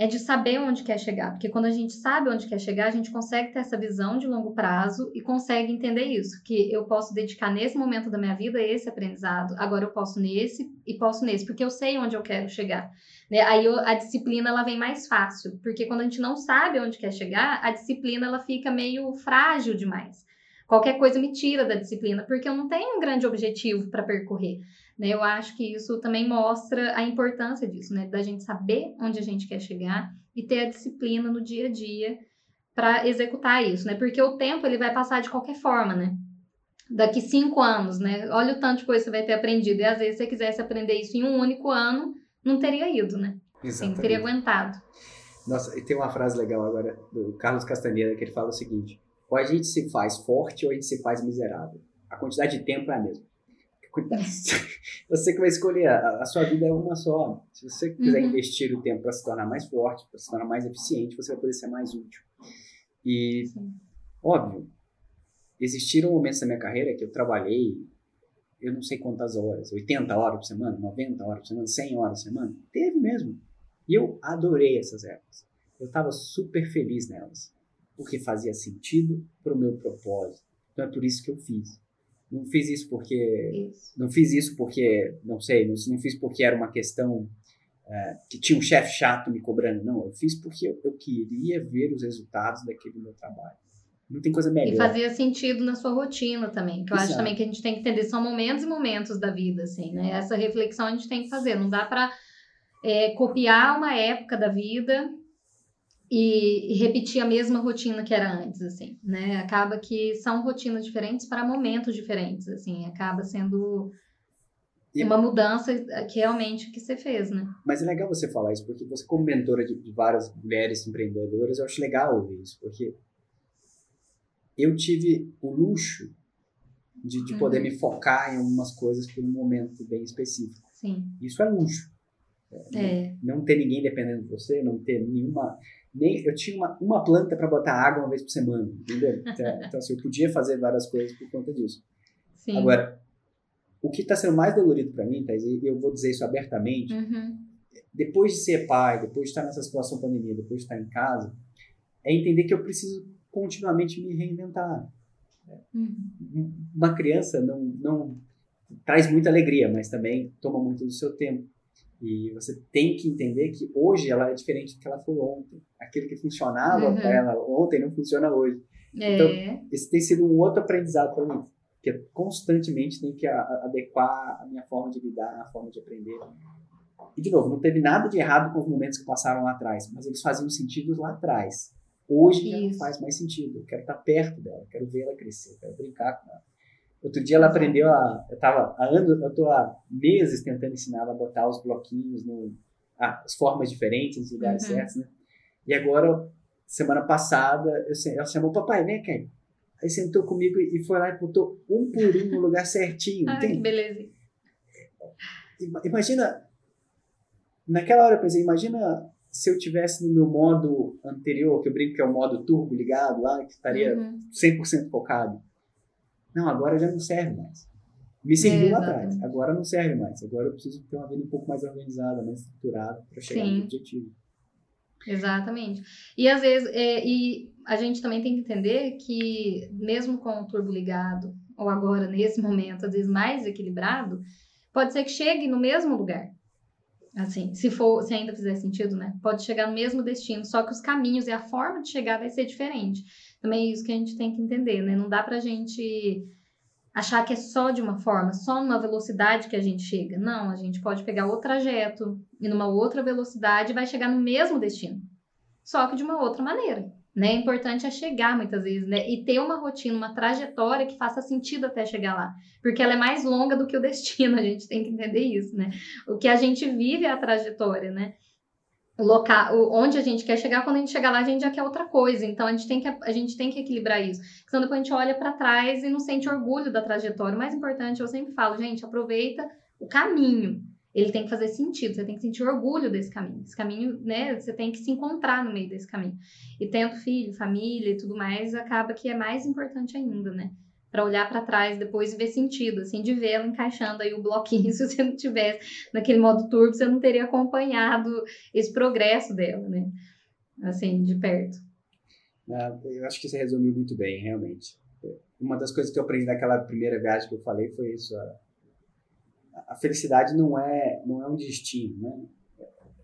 é de saber onde quer chegar, porque quando a gente sabe onde quer chegar, a gente consegue ter essa visão de longo prazo e consegue entender isso, que eu posso dedicar nesse momento da minha vida esse aprendizado, agora eu posso nesse e posso nesse, porque eu sei onde eu quero chegar. Né? Aí eu, a disciplina ela vem mais fácil, porque quando a gente não sabe onde quer chegar, a disciplina ela fica meio frágil demais. Qualquer coisa me tira da disciplina, porque eu não tenho um grande objetivo para percorrer. Né? Eu acho que isso também mostra a importância disso, né? Da gente saber onde a gente quer chegar e ter a disciplina no dia a dia para executar isso, né? Porque o tempo ele vai passar de qualquer forma, né? Daqui cinco anos, né? Olha o tanto de coisa que você vai ter aprendido. E às vezes, se você quisesse aprender isso em um único ano, não teria ido, né? Exatamente. Sim, teria aguentado. Nossa, e tem uma frase legal agora do Carlos Castanheira que ele fala o seguinte: ou a gente se faz forte ou a gente se faz miserável. A quantidade de tempo é a mesma. Você que vai escolher, a, a, sua vida é uma só. Se você quiser uhum. investir o tempo para se tornar mais forte, para se tornar mais eficiente, você vai poder ser mais útil. E, Sim. óbvio, existiram momentos na minha carreira que eu trabalhei, eu não sei quantas horas, 80 horas por semana, 90 horas por semana, 100 horas por semana. Teve mesmo. E eu adorei essas épocas. Eu estava super feliz nelas, porque fazia sentido para o meu propósito. Então é por isso que eu fiz. Não fiz isso porque. Isso. Não fiz isso porque. Não sei, não, não fiz porque era uma questão é, que tinha um chefe chato me cobrando. Não, eu fiz porque eu, eu, queria ver os resultados daquele meu trabalho. Não tem coisa melhor. E fazia sentido na sua rotina também. Que eu Exato. acho também que a gente tem que entender. São momentos e momentos da vida, assim, né? Essa reflexão a gente tem que fazer. Não dá para é, copiar uma época da vida e, e, repetir a mesma rotina que era antes, assim, né? Acaba que são rotinas diferentes para momentos diferentes, assim, acaba sendo e uma mudança que realmente que você fez, né? Mas é legal você falar isso, porque você como mentora de, de várias mulheres empreendedoras, eu acho legal ouvir isso, porque eu tive o luxo de, de uhum. poder me focar em algumas coisas por um momento bem específico. Sim. Isso é luxo. É. Não, não ter ninguém dependendo de você, não ter nenhuma nem eu tinha uma, uma planta para botar água uma vez por semana, entendeu? Então, então assim, eu podia fazer várias coisas por conta disso. Sim. Agora, o que está sendo mais dolorido para mim, Thais, e eu vou dizer isso abertamente, uhum. depois de ser pai, depois de estar nessa situação pandemia, depois de estar em casa, é entender que eu preciso continuamente me reinventar. Uhum. Uma criança não, não traz muita alegria, mas também toma muito do seu tempo. E você tem que entender que hoje ela é diferente do que ela foi ontem. Aquilo que funcionava uhum. para ela ontem não funciona hoje. É. Então, esse tem sido um outro aprendizado para mim. Que eu constantemente tenho que adequar a minha forma de lidar, a forma de aprender. E, de novo, não teve nada de errado com os momentos que passaram lá atrás, mas eles faziam sentido lá atrás. Hoje já não faz mais sentido. Eu quero estar perto dela, quero ver ela crescer, quero brincar com ela. Outro dia ela aprendeu a. Eu tava há anos, eu tô há meses tentando ensinar ela a botar os bloquinhos, no, as formas diferentes, nos lugares uhum. certos, né? E agora, semana passada, eu, ela chamou papai, vem cá. Aí sentou comigo e foi lá e botou um por um no lugar certinho. Ai, que beleza. Imagina. Naquela hora eu pensei, imagina se eu tivesse no meu modo anterior, que eu brinco que é o modo turbo ligado lá, que estaria uhum. 100% focado não, agora já não serve mais. Me serviu é, lá atrás, agora não serve mais. Agora eu preciso ter uma vida um pouco mais organizada, mais estruturada para chegar Sim. no objetivo. Exatamente. E às vezes, é, e a gente também tem que entender que, mesmo com o turbo ligado, ou agora nesse momento, às vezes mais equilibrado, pode ser que chegue no mesmo lugar. Assim, se for, se ainda fizer sentido, né? Pode chegar no mesmo destino, só que os caminhos e a forma de chegar vai ser diferente. Também é isso que a gente tem que entender, né? Não dá pra gente achar que é só de uma forma, só numa velocidade que a gente chega. Não, a gente pode pegar outro trajeto e numa outra velocidade vai chegar no mesmo destino, só que de uma outra maneira. Né? É importante é chegar muitas vezes, né? E ter uma rotina, uma trajetória que faça sentido até chegar lá. Porque ela é mais longa do que o destino, a gente tem que entender isso, né? O que a gente vive é a trajetória, né? o local, onde a gente quer chegar, quando a gente chegar lá, a gente já quer outra coisa. Então a gente tem que, a gente tem que equilibrar isso. Senão depois a gente olha para trás e não sente orgulho da trajetória. O mais importante, eu sempre falo, gente, aproveita o caminho. Ele tem que fazer sentido, você tem que sentir orgulho desse caminho. Esse caminho, né, você tem que se encontrar no meio desse caminho. E tendo filho, família e tudo mais, acaba que é mais importante ainda, né? para olhar para trás depois e ver sentido, assim, de ela encaixando aí o bloquinho. Se você não tivesse naquele modo turbo, você não teria acompanhado esse progresso dela, né? Assim, de perto. Ah, eu acho que você resumiu muito bem, realmente. Uma das coisas que eu aprendi naquela primeira viagem que eu falei foi isso. A, a felicidade não é, não é um destino, né?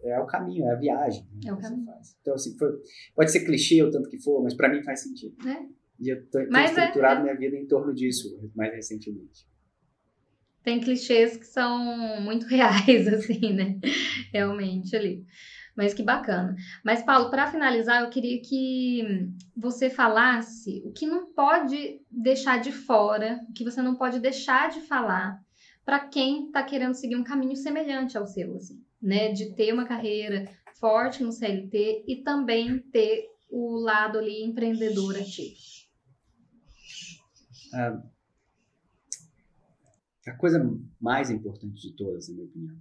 É o caminho, é a viagem. Né, é o caminho. Então, assim, foi, pode ser clichê o tanto que for, mas para mim faz sentido. É. E eu tenho é, estruturado é, minha vida em torno disso, mais recentemente. Tem clichês que são muito reais, assim, né? Realmente ali. Mas que bacana. Mas, Paulo, para finalizar, eu queria que você falasse o que não pode deixar de fora, o que você não pode deixar de falar para quem está querendo seguir um caminho semelhante ao seu, assim, né? De ter uma carreira forte no CLT e também ter o lado ali empreendedor ativo. Ah, a coisa mais importante de todas, na minha opinião,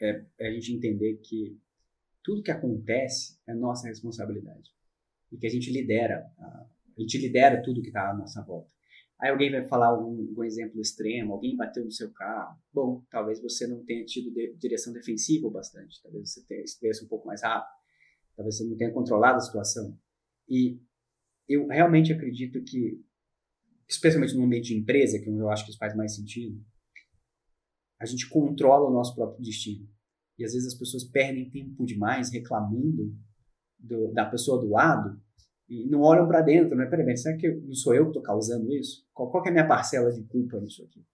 é, é a gente entender que tudo que acontece é nossa responsabilidade e que a gente lidera, a, gente lidera tudo que está à nossa volta. Aí alguém vai falar um, um, exemplo extremo, alguém bateu no seu carro. Bom, talvez você não tenha tido de, direção defensiva bastante, talvez você tenha estivesse um pouco mais rápido, talvez você não tenha controlado a situação. E eu realmente acredito que especialmente no ambiente de empresa, que eu acho que isso faz mais sentido, a gente controla o nosso próprio destino. E às vezes as pessoas perdem tempo demais reclamando do, da pessoa do lado e não olham para dentro, né? Peraí, será que não sou eu que estou causando isso? Qual, qual é a minha parcela de culpa nisso aqui?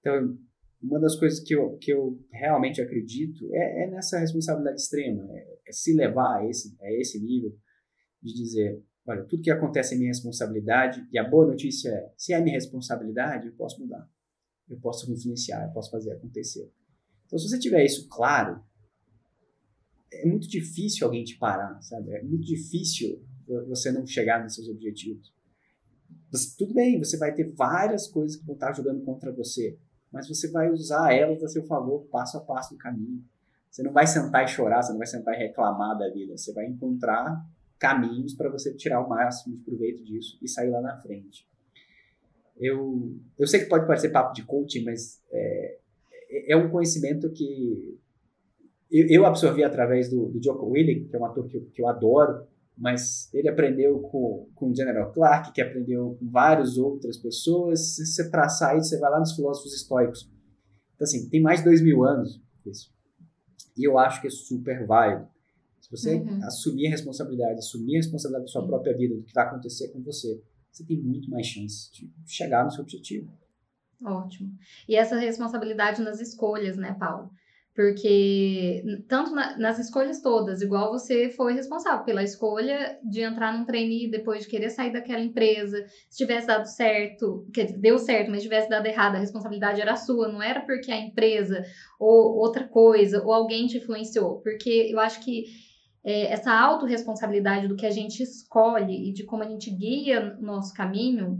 Então, uma das coisas que eu, que eu realmente acredito é, é nessa responsabilidade extrema, é, é, se levar a esse, a esse nível de dizer, olha, tudo que acontece é minha responsabilidade, e a boa notícia é, se é minha responsabilidade, eu posso mudar. Eu posso influenciar, eu posso fazer acontecer. Então, se você tiver isso claro, é muito difícil alguém te parar, sabe? É muito difícil você não chegar nos seus objetivos. Você, tudo bem, você vai ter várias coisas que vão estar jogando contra você, mas você vai usar elas a seu favor, passo a passo no caminho. Você não vai sentar e chorar, você não vai sentar e reclamar da vida. Você vai encontrar caminhos para você tirar o máximo de proveito disso e sair lá na frente. Eu, eu sei que pode parecer papo de coaching, mas é, é um conhecimento que eu, eu absorvi através do, do Jocko Willing, que é um ator que eu, que eu adoro, mas ele aprendeu com, com o General Clark, que aprendeu com várias outras pessoas. Se você traçar isso, você vai lá nos filósofos estoicos. Então, assim, tem mais de dois mil anos isso. E eu acho que é super válido. Se você uhum. assumir a responsabilidade, assumir a responsabilidade da sua própria vida, do que vai acontecer com você, você tem muito mais chance de chegar no seu objetivo. Ótimo. E essa responsabilidade nas escolhas, né, Paulo? Porque tanto na, nas escolhas todas, igual você foi responsável pela escolha de entrar num trainee depois de querer sair daquela empresa, se tivesse dado certo, que deu certo, mas tivesse dado errado, a responsabilidade era sua, não era porque a empresa ou outra coisa ou alguém te influenciou, porque eu acho que é, essa autorresponsabilidade do que a gente escolhe e de como a gente guia o nosso caminho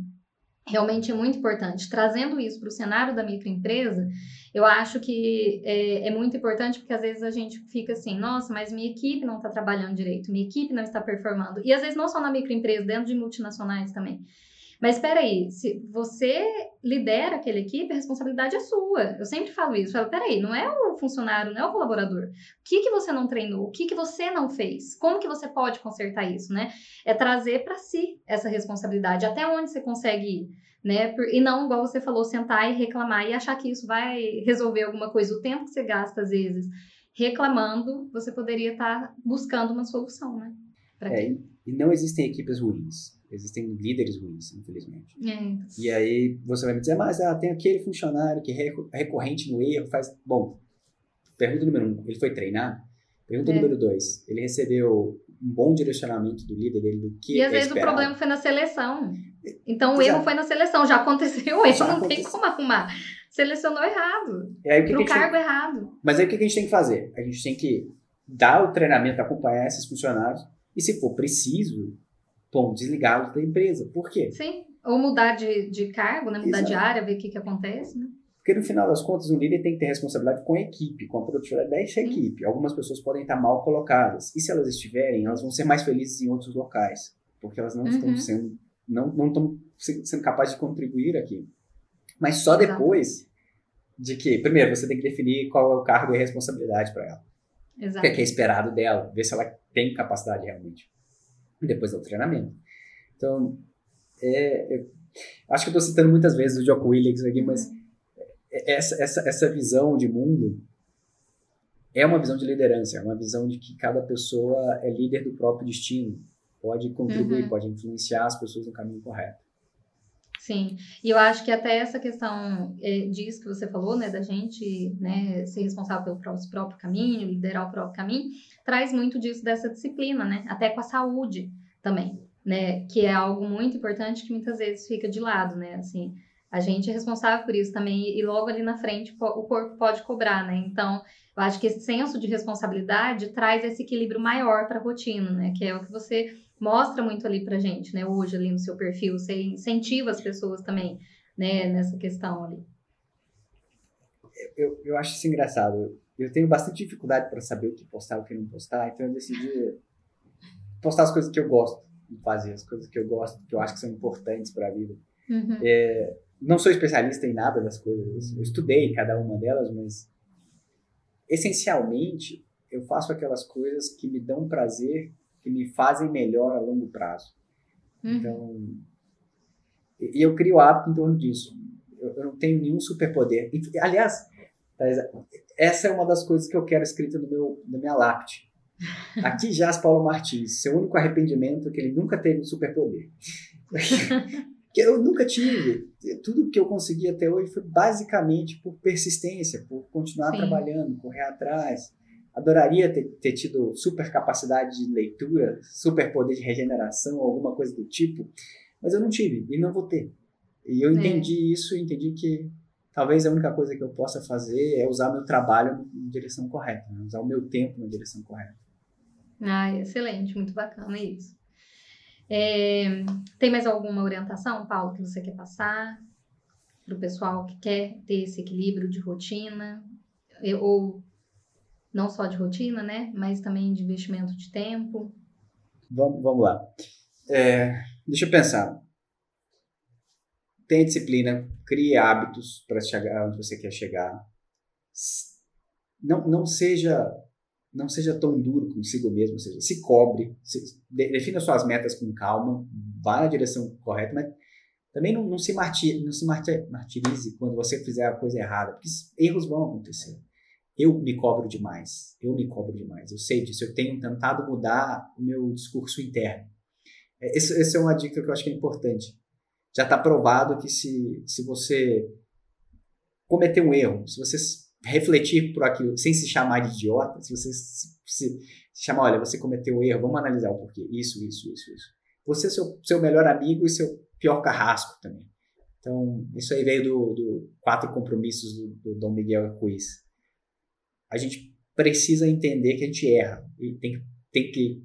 realmente é muito importante. Trazendo isso para o cenário da microempresa, eu acho que é, é, muito importante porque às vezes a gente fica assim, nossa, mas minha equipe não está trabalhando direito, minha equipe não está performando. E às vezes não só na microempresa, dentro de multinacionais também. Mas espera aí, se você lidera aquela equipe, a responsabilidade é sua. Eu sempre falo isso. Eu falo, peraí, não é o funcionário, não é o colaborador. O que, que você não treinou? O que, que você não fez? Como que você pode consertar isso, né? É trazer para si essa responsabilidade. Até onde você consegue ir, né? E não, igual você falou, sentar e reclamar e achar que isso vai resolver alguma coisa. O tempo que você gasta, às vezes, reclamando, você poderia estar tá buscando uma solução, né? É, e não existem equipes ruins Existem líderes ruins, infelizmente. É. E aí você vai me dizer, mas ah, tem aquele funcionário que é recorrente no erro, faz. Bom, pergunta número um, ele foi treinado? Pergunta é. número dois, ele recebeu um bom direcionamento do líder dele do que E às é vezes esperado. o problema foi na seleção. Então o erro foi na seleção, já aconteceu, ele não tem como arrumar. Selecionou errado. E aí, o que que cargo tem... errado. Mas aí o que a gente tem que fazer? A gente tem que dar o treinamento, acompanhar esses funcionários e se for preciso, bom, desligá-los da empresa. Por quê? Sim, ou mudar de, de cargo, né? mudar Exato. de área, ver o que, que acontece. Né? Porque no final das contas, o líder tem que ter responsabilidade com a equipe, com a produtividade dessa equipe. Algumas pessoas podem estar mal colocadas. E se elas estiverem, elas vão ser mais felizes em outros locais. Porque elas não uhum. estão sendo não estão sendo capazes de contribuir aqui. Mas só depois de que, primeiro, você tem que definir qual é o cargo e a responsabilidade para ela. Exato. O que é, que é esperado dela, ver se ela tem capacidade realmente. Depois do treinamento. Então, é, é, acho que eu estou citando muitas vezes o Jocko Williams aqui, mas uhum. essa, essa, essa visão de mundo é uma visão de liderança, é uma visão de que cada pessoa é líder do próprio destino, pode contribuir, uhum. pode influenciar as pessoas no caminho correto. Sim, e eu acho que até essa questão é, disso que você falou, né, da gente né, ser responsável pelo próprio, próprio caminho, liderar o próprio caminho, traz muito disso dessa disciplina, né, até com a saúde também, né, que é algo muito importante que muitas vezes fica de lado, né, assim, a gente é responsável por isso também e logo ali na frente o corpo pode cobrar, né, então eu acho que esse senso de responsabilidade traz esse equilíbrio maior para a rotina, né, que é o que você mostra muito ali pra gente, né? Hoje ali no seu perfil, você incentiva as pessoas também, né, nessa questão ali. Eu, eu acho isso engraçado. Eu tenho bastante dificuldade para saber o que postar e o que não postar, então eu decidi postar as coisas que eu gosto de fazer, as coisas que eu gosto, que eu acho que são importantes para a vida. Uhum. É, não sou especialista em nada das coisas, eu estudei cada uma delas, mas essencialmente eu faço aquelas coisas que me dão prazer que me fazem melhor a longo prazo. Uhum. Então, e eu crio hábito em torno disso. Eu, eu não tenho nenhum superpoder. Aliás, essa é uma das coisas que eu quero escrita no meu, na minha lápide. Aqui jaz Paulo Martins. Seu único arrependimento é que ele nunca teve um superpoder. que eu nunca tive. Tudo que eu consegui até hoje foi basicamente por persistência, por continuar Sim. trabalhando, correr atrás. Adoraria ter, ter tido super capacidade de leitura, super poder de regeneração, alguma coisa do tipo, mas eu não tive e não vou ter. E eu é. entendi isso, entendi que talvez a única coisa que eu possa fazer é usar meu trabalho na direção correta, né? usar o meu tempo na direção correta. Ah, excelente, muito bacana isso. É, tem mais alguma orientação, Paulo, que você quer passar para o pessoal que quer ter esse equilíbrio de rotina? Ou não só de rotina, né? Mas também de investimento de tempo. Vamos, vamos lá. É, deixa eu pensar. Tenha disciplina, crie hábitos para chegar onde você quer chegar. Não, não seja não seja tão duro consigo mesmo, ou seja, se cobre, se, defina suas metas com calma, vá na direção correta, mas também não, não se, martir, não se martirize quando você fizer a coisa errada, porque erros vão acontecer eu me cobro demais. Eu me cobro demais. Eu sei disso. Eu tenho tentado mudar o meu discurso interno. É, essa é uma dica que eu acho que é importante. Já está provado que se, se você cometer um erro, se você refletir por aquilo sem se chamar de idiota, se você se, se, se chamar, olha, você cometeu um erro, vamos analisar o porquê. Isso, isso, isso, isso. Você é seu, seu melhor amigo e seu pior carrasco também. Então, isso aí veio do, do Quatro Compromissos do, do Dom Miguel Ruiz a gente precisa entender que a gente erra e tem, tem que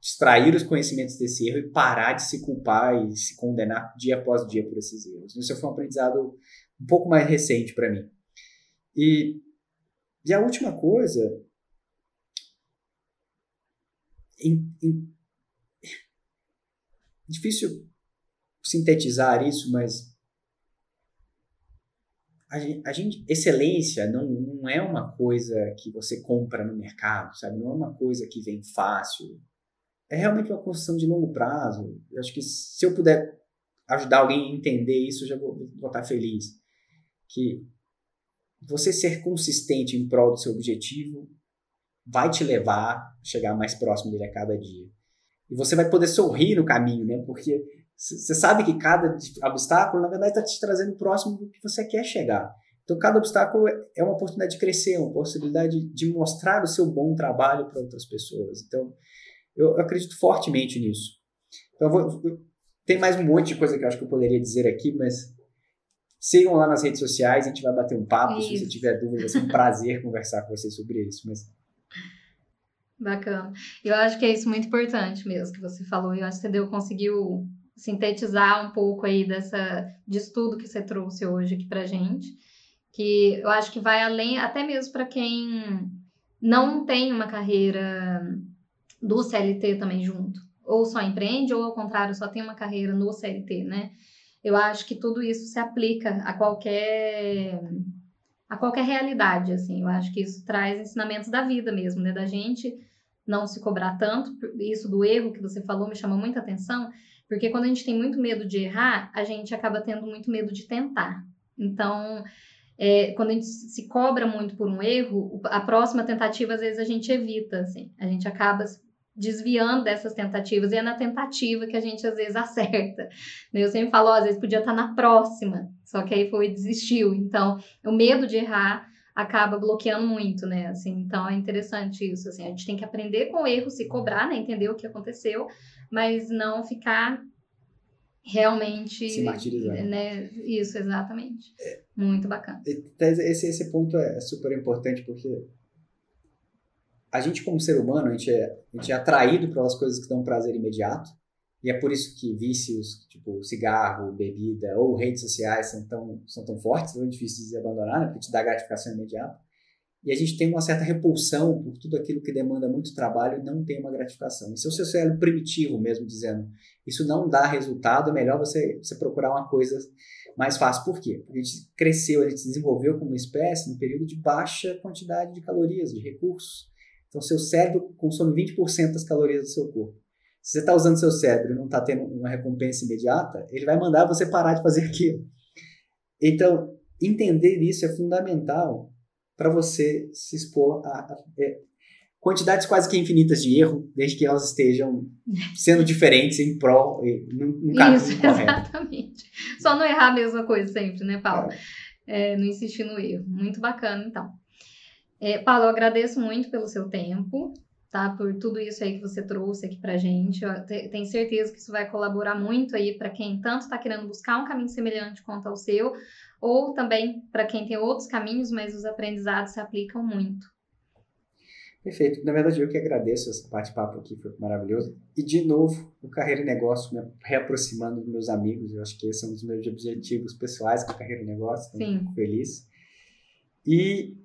extrair os conhecimentos desse erro e parar de se culpar e se condenar dia após dia por esses erros. Isso foi um aprendizado um pouco mais recente para mim. E, e a última coisa, em, em, difícil sintetizar isso, mas a gente, a gente, excelência não, não é uma coisa que você compra no mercado, sabe? Não é uma coisa que vem fácil. É realmente uma construção de longo prazo. Eu acho que se eu puder ajudar alguém a entender isso, eu já vou, vou estar feliz. Que você ser consistente em prol do seu objetivo vai te levar a chegar mais próximo dele a cada dia. E você vai poder sorrir no caminho, né? Porque você sabe que cada obstáculo, na verdade, está te trazendo próximo do que você quer chegar. Então, cada obstáculo é uma oportunidade de crescer, uma possibilidade de mostrar o seu bom trabalho para outras pessoas. Então, eu acredito fortemente nisso. Então, vou, eu, tem mais um monte de coisa que eu acho que eu poderia dizer aqui, mas sigam lá nas redes sociais, a gente vai bater um papo. Isso. Se você tiver dúvida, vai ser um prazer conversar com vocês sobre isso. Mas... Bacana. Eu acho que é isso muito importante mesmo que você falou. Eu acho que você conseguiu sintetizar um pouco aí dessa de estudo que você trouxe hoje aqui pra gente, que eu acho que vai além até mesmo para quem não tem uma carreira do CLT também junto, ou só empreende, ou ao contrário, só tem uma carreira no CLT, né? Eu acho que tudo isso se aplica a qualquer a qualquer realidade, assim. Eu acho que isso traz ensinamentos da vida mesmo, né? Da gente não se cobrar tanto. Isso do erro que você falou me chama muita atenção, porque quando a gente tem muito medo de errar, a gente acaba tendo muito medo de tentar. Então, é, quando a gente se cobra muito por um erro, a próxima tentativa às vezes a gente evita, assim. A gente acaba desviando dessas tentativas e é na tentativa que a gente às vezes acerta. Eu sempre falo, às vezes podia estar na próxima, só que aí foi e desistiu. Então, o medo de errar acaba bloqueando muito, né? Assim, então é interessante isso, assim, a gente tem que aprender com o erro, se cobrar, né, entender o que aconteceu, mas não ficar realmente se martirizar. Né? Isso, exatamente. É, muito bacana. Esse, esse ponto é super importante porque a gente como ser humano, a gente é, a gente é atraído pelas coisas que dão prazer imediato, e é por isso que vícios, tipo cigarro, bebida ou redes sociais são tão, são tão fortes, tão difíceis de abandonar, né? porque te dá gratificação imediata. E a gente tem uma certa repulsão por tudo aquilo que demanda muito trabalho e não tem uma gratificação. Isso é o seu cérebro primitivo mesmo dizendo, isso não dá resultado, é melhor você, você procurar uma coisa mais fácil. Por quê? Porque a gente cresceu, a gente se desenvolveu como espécie num período de baixa quantidade de calorias, de recursos. Então, seu cérebro consome 20% das calorias do seu corpo. Se você está usando seu cérebro e não está tendo uma recompensa imediata, ele vai mandar você parar de fazer aquilo. Então, entender isso é fundamental para você se expor a, a, é, quantidades quase que infinitas de erro, desde que elas estejam sendo diferentes em prol, no caminho Isso, correto. exatamente. Só não errar a mesma coisa sempre, né, Paulo? É. É, não insistir no erro. Muito bacana, então. É, Paulo, eu agradeço muito pelo seu tempo, tá? Por tudo isso aí que você trouxe aqui pra gente. Eu tenho certeza que isso vai colaborar muito aí para quem tanto está querendo buscar um caminho semelhante quanto ao seu, ou também para quem tem outros caminhos, mas os aprendizados se aplicam muito. Perfeito. Na verdade, eu que agradeço esse bate-papo aqui, foi maravilhoso. E, de novo, o Carreira e Negócio me reaproximando dos meus amigos. Eu acho que esse é um dos meus objetivos pessoais com a Carreira e Negócio. Estou muito feliz. E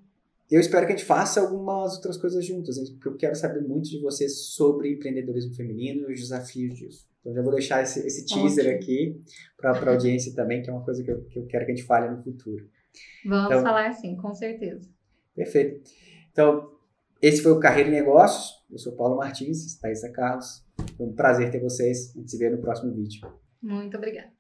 eu espero que a gente faça algumas outras coisas juntas, porque eu quero saber muito de vocês sobre empreendedorismo feminino e os desafios disso. Então já vou deixar esse, esse teaser aqui para a audiência também, que é uma coisa que eu, que eu quero que a gente fale no futuro. Vamos então, falar sim, com certeza. Perfeito. Então, esse foi o Carreira e Negócios. Eu sou Paulo Martins, Thaisa Carlos. Foi um prazer ter vocês. A gente se vê no próximo vídeo. Muito obrigada.